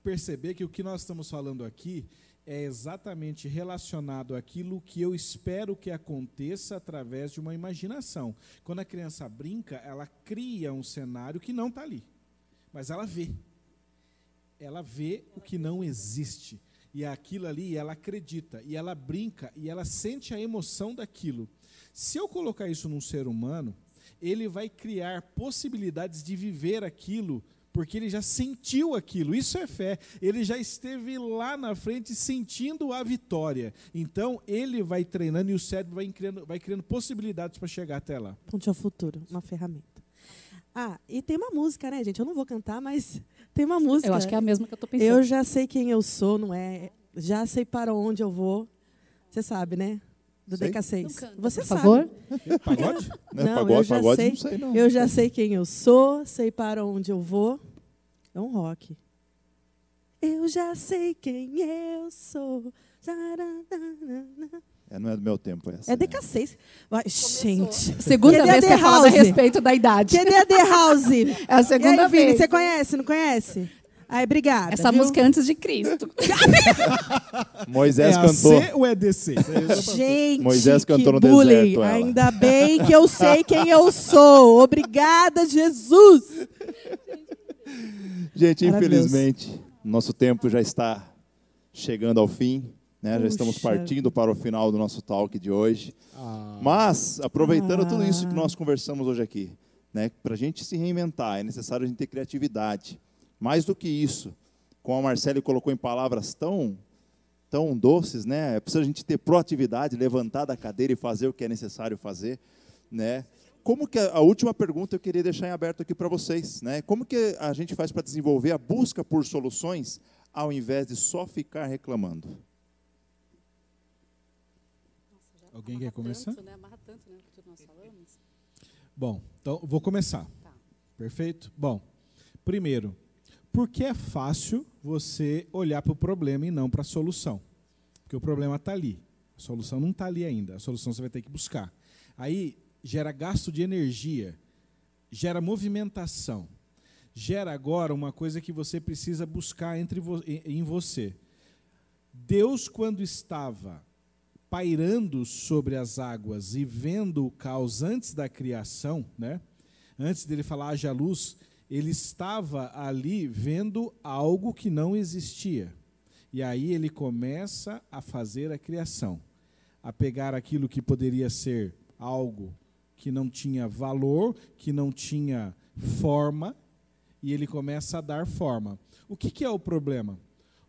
perceber que o que nós estamos falando aqui é exatamente relacionado àquilo que eu espero que aconteça através de uma imaginação. Quando a criança brinca, ela cria um cenário que não está ali, mas ela vê. Ela vê o que não existe. E aquilo ali ela acredita, e ela brinca, e ela sente a emoção daquilo. Se eu colocar isso num ser humano, ele vai criar possibilidades de viver aquilo, porque ele já sentiu aquilo. Isso é fé. Ele já esteve lá na frente sentindo a vitória. Então, ele vai treinando e o cérebro vai criando, vai criando possibilidades para chegar até lá. Ponte ao futuro, uma ferramenta. Ah, e tem uma música, né, gente? Eu não vou cantar, mas tem uma música. Eu acho que é a mesma que eu estou pensando. Eu já sei quem eu sou, não é? Já sei para onde eu vou. Você sabe, né? Do Sei. DK6. Não canta, Você por sabe. favor. Pagode? Né? Não, pagode, eu já pagode, sei. não sei não. Eu já sei quem eu sou, sei para onde eu vou. É um rock. Eu já sei quem eu sou. Zaranana. É, não é do meu tempo essa. É né? DK6. Vai, gente. Segunda vez que The é falado a House? respeito da idade. Cadê a The House? É a E segunda aí, Vini, vez. você conhece, não conhece? Aí, obrigada. Essa viu? música é antes de Cristo. Moisés é cantou. AC ou é DC? Gente, Moisés que cantou no bullying. deserto, ela. Ainda bem que eu sei quem eu sou. Obrigada, Jesus. Gente, infelizmente, nosso tempo já está chegando ao fim. Né? Já estamos partindo para o final do nosso talk de hoje. Ah, Mas, aproveitando tudo isso que Ah. nós conversamos hoje aqui, né? para a gente se reinventar, é necessário a gente ter criatividade. Mais do que isso, como a Marcele colocou em palavras tão, tão doces, né? é preciso a gente ter proatividade, levantar da cadeira e fazer o que é necessário fazer. Né? Como que a, a última pergunta eu queria deixar em aberto aqui para vocês, né? Como que a gente faz para desenvolver a busca por soluções ao invés de só ficar reclamando? Alguém quer começar? Tanto, né? Amarra tanto, né? o que nós falamos. Bom, então vou começar. Tá. Perfeito? Bom, primeiro, porque é fácil você olhar para o problema e não para a solução. Porque o problema está ali. A solução não está ali ainda. A solução você vai ter que buscar. Aí gera gasto de energia, gera movimentação, gera agora uma coisa que você precisa buscar entre vo em você. Deus, quando estava pairando sobre as águas e vendo o caos antes da criação, né? antes dele falar haja luz, ele estava ali vendo algo que não existia. E aí ele começa a fazer a criação, a pegar aquilo que poderia ser algo que não tinha valor, que não tinha forma, e ele começa a dar forma. O que, que é o problema?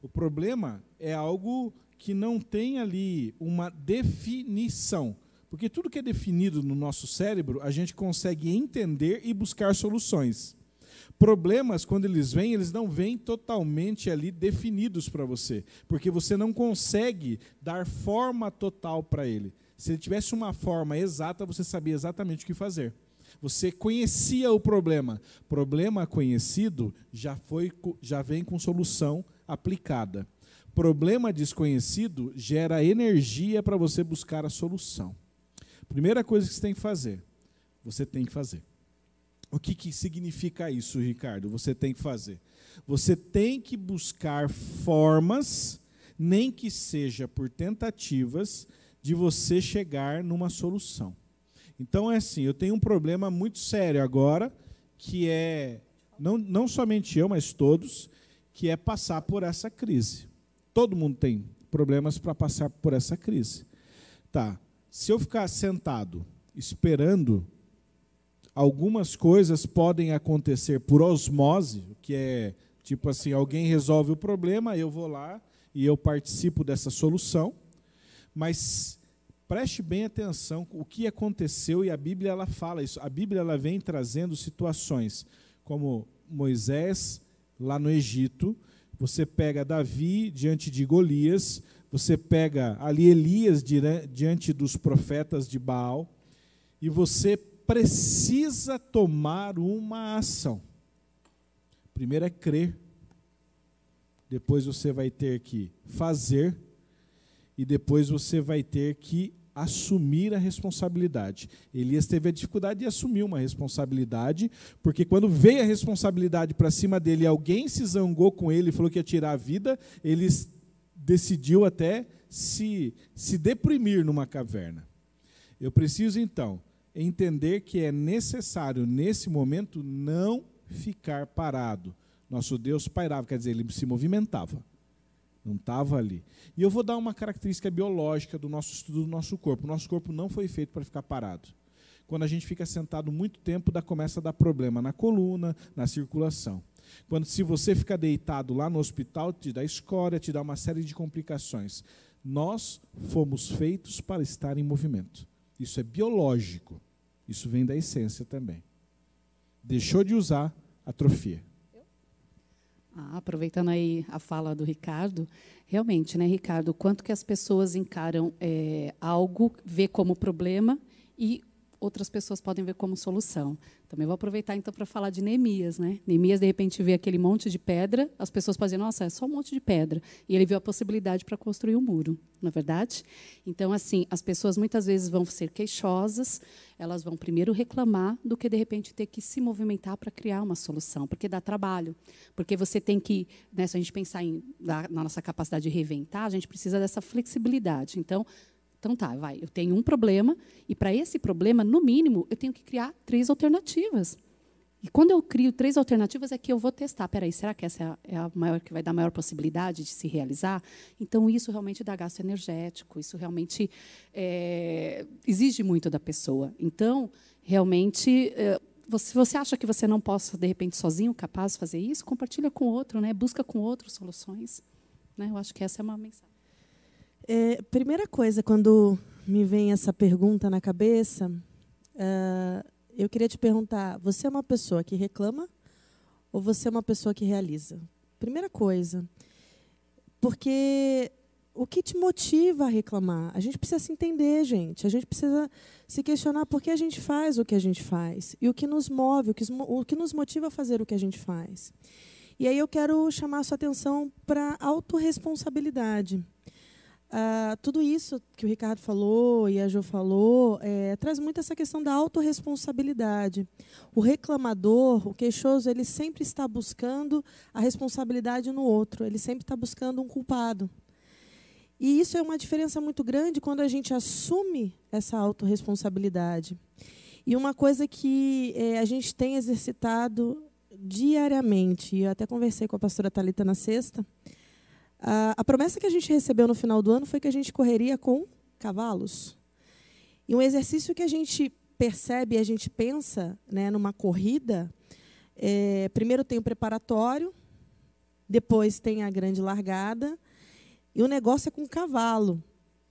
O problema é algo que não tem ali uma definição. Porque tudo que é definido no nosso cérebro, a gente consegue entender e buscar soluções. Problemas, quando eles vêm, eles não vêm totalmente ali definidos para você, porque você não consegue dar forma total para ele. Se ele tivesse uma forma exata, você sabia exatamente o que fazer. Você conhecia o problema. Problema conhecido já foi já vem com solução aplicada. Problema desconhecido gera energia para você buscar a solução. Primeira coisa que você tem que fazer, você tem que fazer. O que, que significa isso, Ricardo? Você tem que fazer. Você tem que buscar formas, nem que seja por tentativas, de você chegar numa solução. Então é assim, eu tenho um problema muito sério agora, que é, não, não somente eu, mas todos, que é passar por essa crise. Todo mundo tem problemas para passar por essa crise. Tá. Se eu ficar sentado esperando, algumas coisas podem acontecer por osmose, que é tipo assim, alguém resolve o problema, eu vou lá e eu participo dessa solução. Mas preste bem atenção o que aconteceu e a Bíblia ela fala isso. A Bíblia ela vem trazendo situações como Moisés lá no Egito, você pega Davi diante de Golias, você pega ali Elias diante dos profetas de Baal, e você precisa tomar uma ação. Primeiro é crer, depois você vai ter que fazer, e depois você vai ter que assumir a responsabilidade. Elias teve a dificuldade de assumir uma responsabilidade, porque quando veio a responsabilidade para cima dele, alguém se zangou com ele e falou que ia tirar a vida, ele decidiu até se, se deprimir numa caverna. Eu preciso então entender que é necessário, nesse momento, não ficar parado. Nosso Deus pairava, quer dizer, ele se movimentava. Não estava ali. E eu vou dar uma característica biológica do nosso estudo do nosso corpo. O nosso corpo não foi feito para ficar parado. Quando a gente fica sentado muito tempo, dá, começa a dar problema na coluna, na circulação. Quando se você fica deitado lá no hospital, te dá escória, te dá uma série de complicações. Nós fomos feitos para estar em movimento. Isso é biológico. Isso vem da essência também. Deixou de usar, atrofia. Ah, aproveitando aí a fala do Ricardo, realmente, né, Ricardo, quanto que as pessoas encaram é, algo, vê como problema e outras pessoas podem ver como solução. Também vou aproveitar então para falar de Neemias, né? Neemias de repente vê aquele monte de pedra, as pessoas podem dizer, nossa, é só um monte de pedra, e ele viu a possibilidade para construir um muro, não é verdade? Então assim, as pessoas muitas vezes vão ser queixosas, elas vão primeiro reclamar do que de repente ter que se movimentar para criar uma solução, porque dá trabalho, porque você tem que, né, se a gente pensar em, na, na nossa capacidade de reinventar, a gente precisa dessa flexibilidade. Então então tá, vai, eu tenho um problema e para esse problema, no mínimo, eu tenho que criar três alternativas. E quando eu crio três alternativas é que eu vou testar. Peraí, será que essa é a maior que vai dar maior possibilidade de se realizar? Então isso realmente dá gasto energético. Isso realmente é, exige muito da pessoa. Então realmente é, você, você acha que você não possa de repente sozinho capaz de fazer isso? Compartilha com outro, né? Busca com outros soluções. Né? Eu acho que essa é uma mensagem. É, primeira coisa, quando me vem essa pergunta na cabeça, uh, eu queria te perguntar: você é uma pessoa que reclama ou você é uma pessoa que realiza? Primeira coisa, porque o que te motiva a reclamar? A gente precisa se entender, gente. A gente precisa se questionar por que a gente faz o que a gente faz e o que nos move, o que, o que nos motiva a fazer o que a gente faz. E aí eu quero chamar a sua atenção para a autorresponsabilidade. Ah, tudo isso que o Ricardo falou e a Jo falou é, traz muito essa questão da autorresponsabilidade. O reclamador, o queixoso, ele sempre está buscando a responsabilidade no outro, ele sempre está buscando um culpado. E isso é uma diferença muito grande quando a gente assume essa autorresponsabilidade. E uma coisa que é, a gente tem exercitado diariamente, e eu até conversei com a pastora Talita na sexta, a, promessa que a gente recebeu no final do ano foi que a gente correria com cavalos. E um exercício que a gente percebe, a gente pensa né, numa corrida, é, primeiro tem o preparatório, depois tem a grande largada, e o negócio é com cavalo.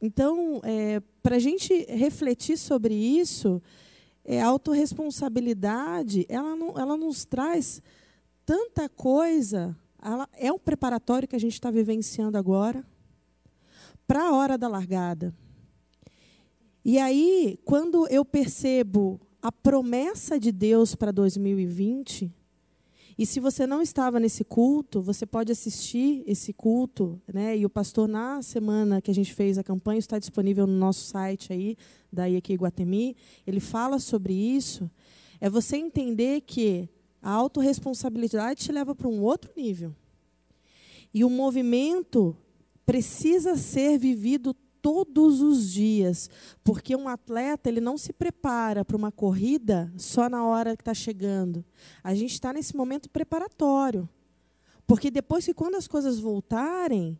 Então, é, para a gente refletir sobre isso, é, a autorresponsabilidade, ela, não, ela nos traz tanta coisa ela é um preparatório que a gente está vivenciando agora para a hora da largada. E aí, quando eu percebo a promessa de Deus para 2020, e se você não estava nesse culto, você pode assistir esse culto, né? E o pastor na semana que a gente fez a campanha está disponível no nosso site aí da IEQ Guatemi, ele fala sobre isso. É você entender que a autorresponsabilidade te leva para um outro nível. E o movimento precisa ser vivido todos os dias, porque um atleta ele não se prepara para uma corrida só na hora que está chegando. A gente está nesse momento preparatório, porque depois que quando as coisas voltarem,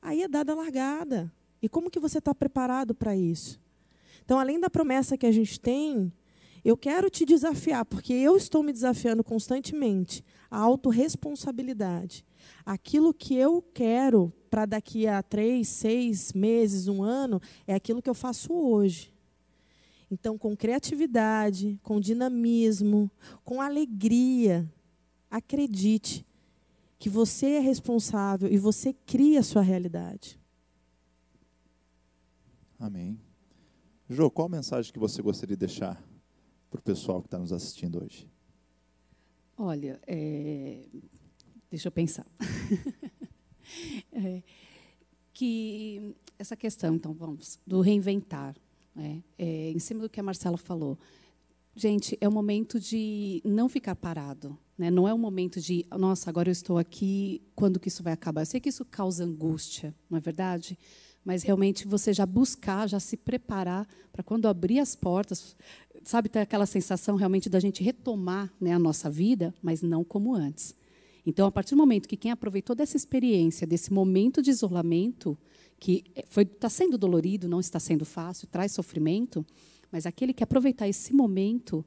aí é dada a largada. E como que você está preparado para isso? Então, além da promessa que a gente tem, eu quero te desafiar, porque eu estou me desafiando constantemente, a autorresponsabilidade. Aquilo que eu quero para daqui a três, seis meses, um ano, é aquilo que eu faço hoje. Então, com criatividade, com dinamismo, com alegria, acredite que você é responsável e você cria a sua realidade. Amém. Jô, qual a mensagem que você gostaria de deixar para o pessoal que está nos assistindo hoje? Olha, é, deixa eu pensar. é, que essa questão, então, vamos, do reinventar, né, é, em cima do que a Marcela falou. Gente, é o momento de não ficar parado. Né? Não é o momento de, nossa, agora eu estou aqui, quando que isso vai acabar? Eu sei que isso causa angústia, não é verdade? Mas realmente você já buscar, já se preparar para quando abrir as portas, sabe, ter aquela sensação realmente da gente retomar né, a nossa vida, mas não como antes. Então, a partir do momento que quem aproveitou dessa experiência, desse momento de isolamento, que está sendo dolorido, não está sendo fácil, traz sofrimento, mas aquele que aproveitar esse momento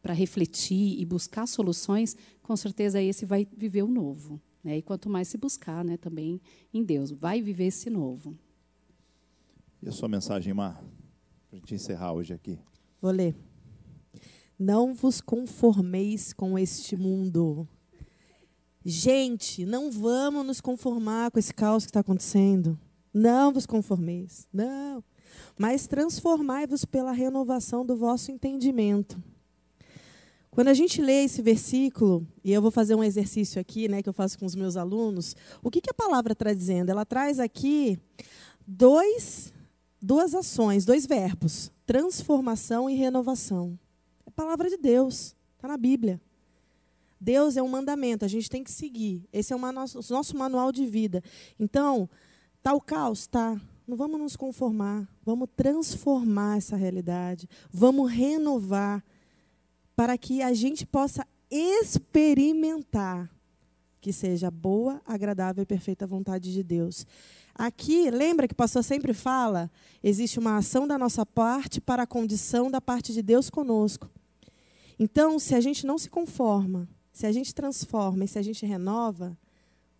para refletir e buscar soluções, com certeza esse vai viver o novo. Né? E quanto mais se buscar né, também em Deus, vai viver esse novo. E a sua mensagem, Mar, para a gente encerrar hoje aqui? Vou ler. Não vos conformeis com este mundo. Gente, não vamos nos conformar com esse caos que está acontecendo. Não vos conformeis. Não. Mas transformai-vos pela renovação do vosso entendimento. Quando a gente lê esse versículo, e eu vou fazer um exercício aqui, né, que eu faço com os meus alunos, o que, que a palavra está dizendo? Ela traz aqui dois, duas ações, dois verbos: transformação e renovação palavra de Deus, está na Bíblia. Deus é um mandamento, a gente tem que seguir. Esse é o nosso, nosso manual de vida. Então, está o caos? Tá. Não vamos nos conformar, vamos transformar essa realidade, vamos renovar, para que a gente possa experimentar que seja boa, agradável e perfeita vontade de Deus. Aqui, lembra que o pastor sempre fala? Existe uma ação da nossa parte para a condição da parte de Deus conosco. Então, se a gente não se conforma, se a gente transforma e se a gente renova,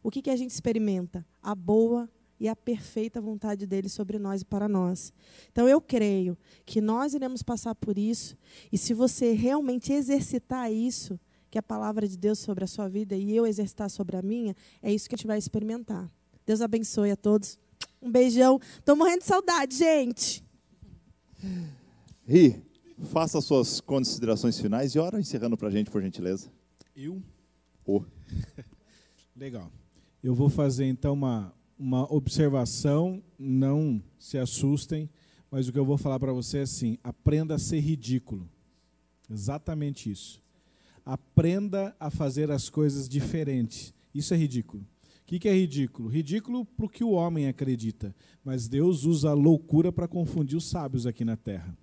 o que, que a gente experimenta? A boa e a perfeita vontade dele sobre nós e para nós. Então, eu creio que nós iremos passar por isso, e se você realmente exercitar isso, que é a palavra de Deus sobre a sua vida e eu exercitar sobre a minha, é isso que a gente vai experimentar. Deus abençoe a todos. Um beijão. Estou morrendo de saudade, gente. Ri. Faça suas considerações finais e ora encerrando para a gente, por gentileza. Eu? Oh. Legal. Eu vou fazer então uma, uma observação, não se assustem, mas o que eu vou falar para você é assim: aprenda a ser ridículo. Exatamente isso. Aprenda a fazer as coisas diferentes. Isso é ridículo. O que, que é ridículo? Ridículo para o que o homem acredita, mas Deus usa a loucura para confundir os sábios aqui na terra.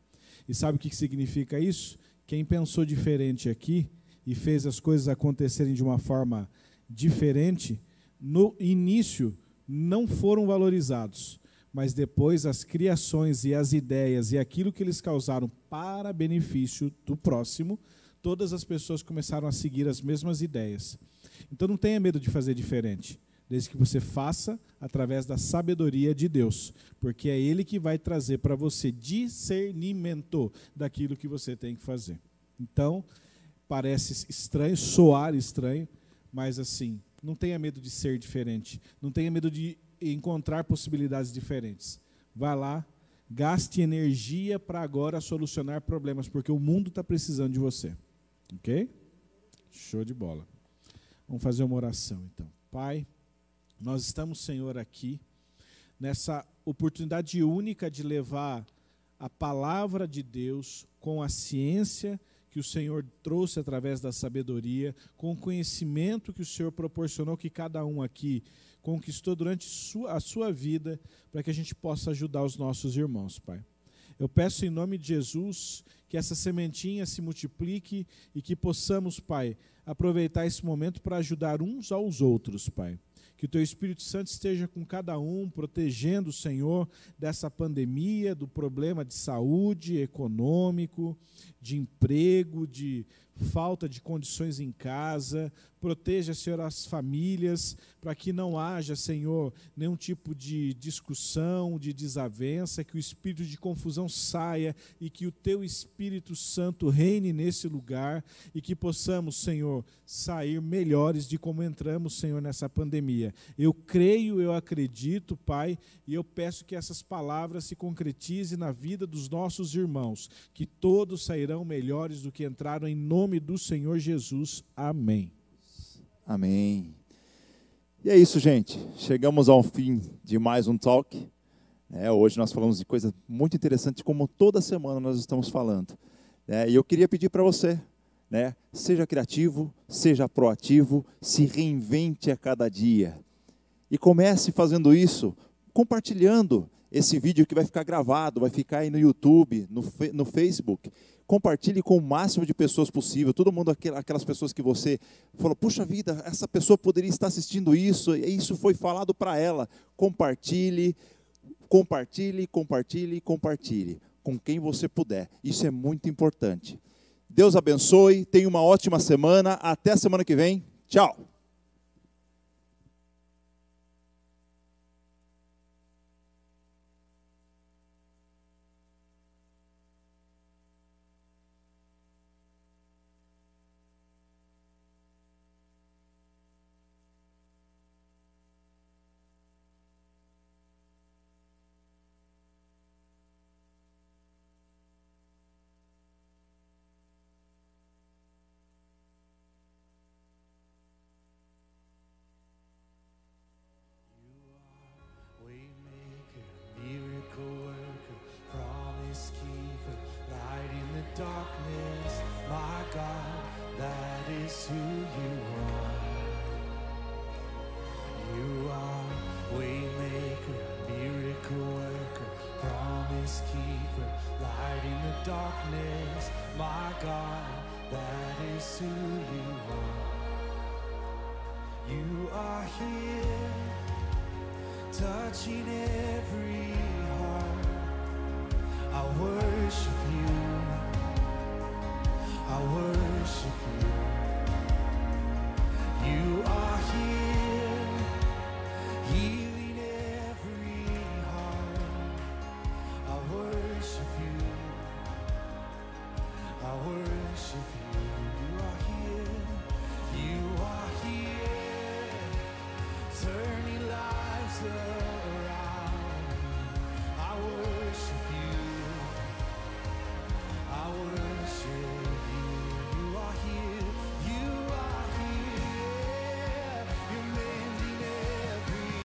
E sabe o que, significa isso? Quem pensou diferente aqui e fez as coisas acontecerem de uma forma diferente, no início não foram valorizados, mas depois as criações e as ideias e aquilo que eles causaram para benefício do próximo, todas as pessoas começaram a seguir as mesmas ideias. Então não tenha medo de fazer diferente, desde que você faça através da sabedoria de Deus, porque é Ele que vai trazer para você discernimento daquilo que você tem que fazer. Então, parece estranho, soar estranho, mas assim, não tenha medo de ser diferente, não tenha medo de encontrar possibilidades diferentes. Vá lá, gaste energia para agora solucionar problemas, porque o mundo está precisando de você. Ok? Show de bola. Vamos fazer uma oração então. Pai, nós estamos, Senhor, aqui nessa oportunidade única de levar a palavra de Deus com a ciência que o Senhor trouxe através da sabedoria, com o conhecimento que o Senhor proporcionou que cada um aqui conquistou durante a sua vida, para que a gente possa ajudar os nossos irmãos, Pai. Eu peço em nome de Jesus que essa sementinha se multiplique e que possamos, Pai, aproveitar esse momento para ajudar uns aos outros, Pai. Que o teu Espírito Santo esteja com cada um, protegendo o Senhor dessa pandemia, do problema de saúde, econômico, de emprego, de falta de condições em casa. Proteja, Senhor, as famílias, para que não haja, Senhor, nenhum tipo de discussão, de desavença, que o espírito de confusão saia e que o teu Espírito Santo reine nesse lugar e que possamos, Senhor, sair melhores de como entramos, Senhor, nessa pandemia. Eu creio, eu acredito, Pai, e eu peço que essas palavras se concretizem na vida dos nossos irmãos, que todos sairão melhores do que entraram em nome do Senhor Jesus. Amém. Amém. E é isso, gente. Chegamos ao fim de mais um talk. É, hoje nós falamos de coisas muito interessantes, como toda semana nós estamos falando. É, e eu queria pedir para você, né, seja criativo, seja proativo, se reinvente a cada dia. E comece fazendo isso, compartilhando esse vídeo que vai ficar gravado, vai ficar aí no YouTube, no, no Facebook compartilhe com o máximo de pessoas possível. Todo mundo, aquelas pessoas que você falou, puxa vida, essa pessoa poderia estar assistindo isso, e isso foi falado para ela. Compartilhe, compartilhe, compartilhe, compartilhe com quem você puder. Isso é muito importante. Deus abençoe, tenha uma ótima semana. Até a semana que vem. Tchau.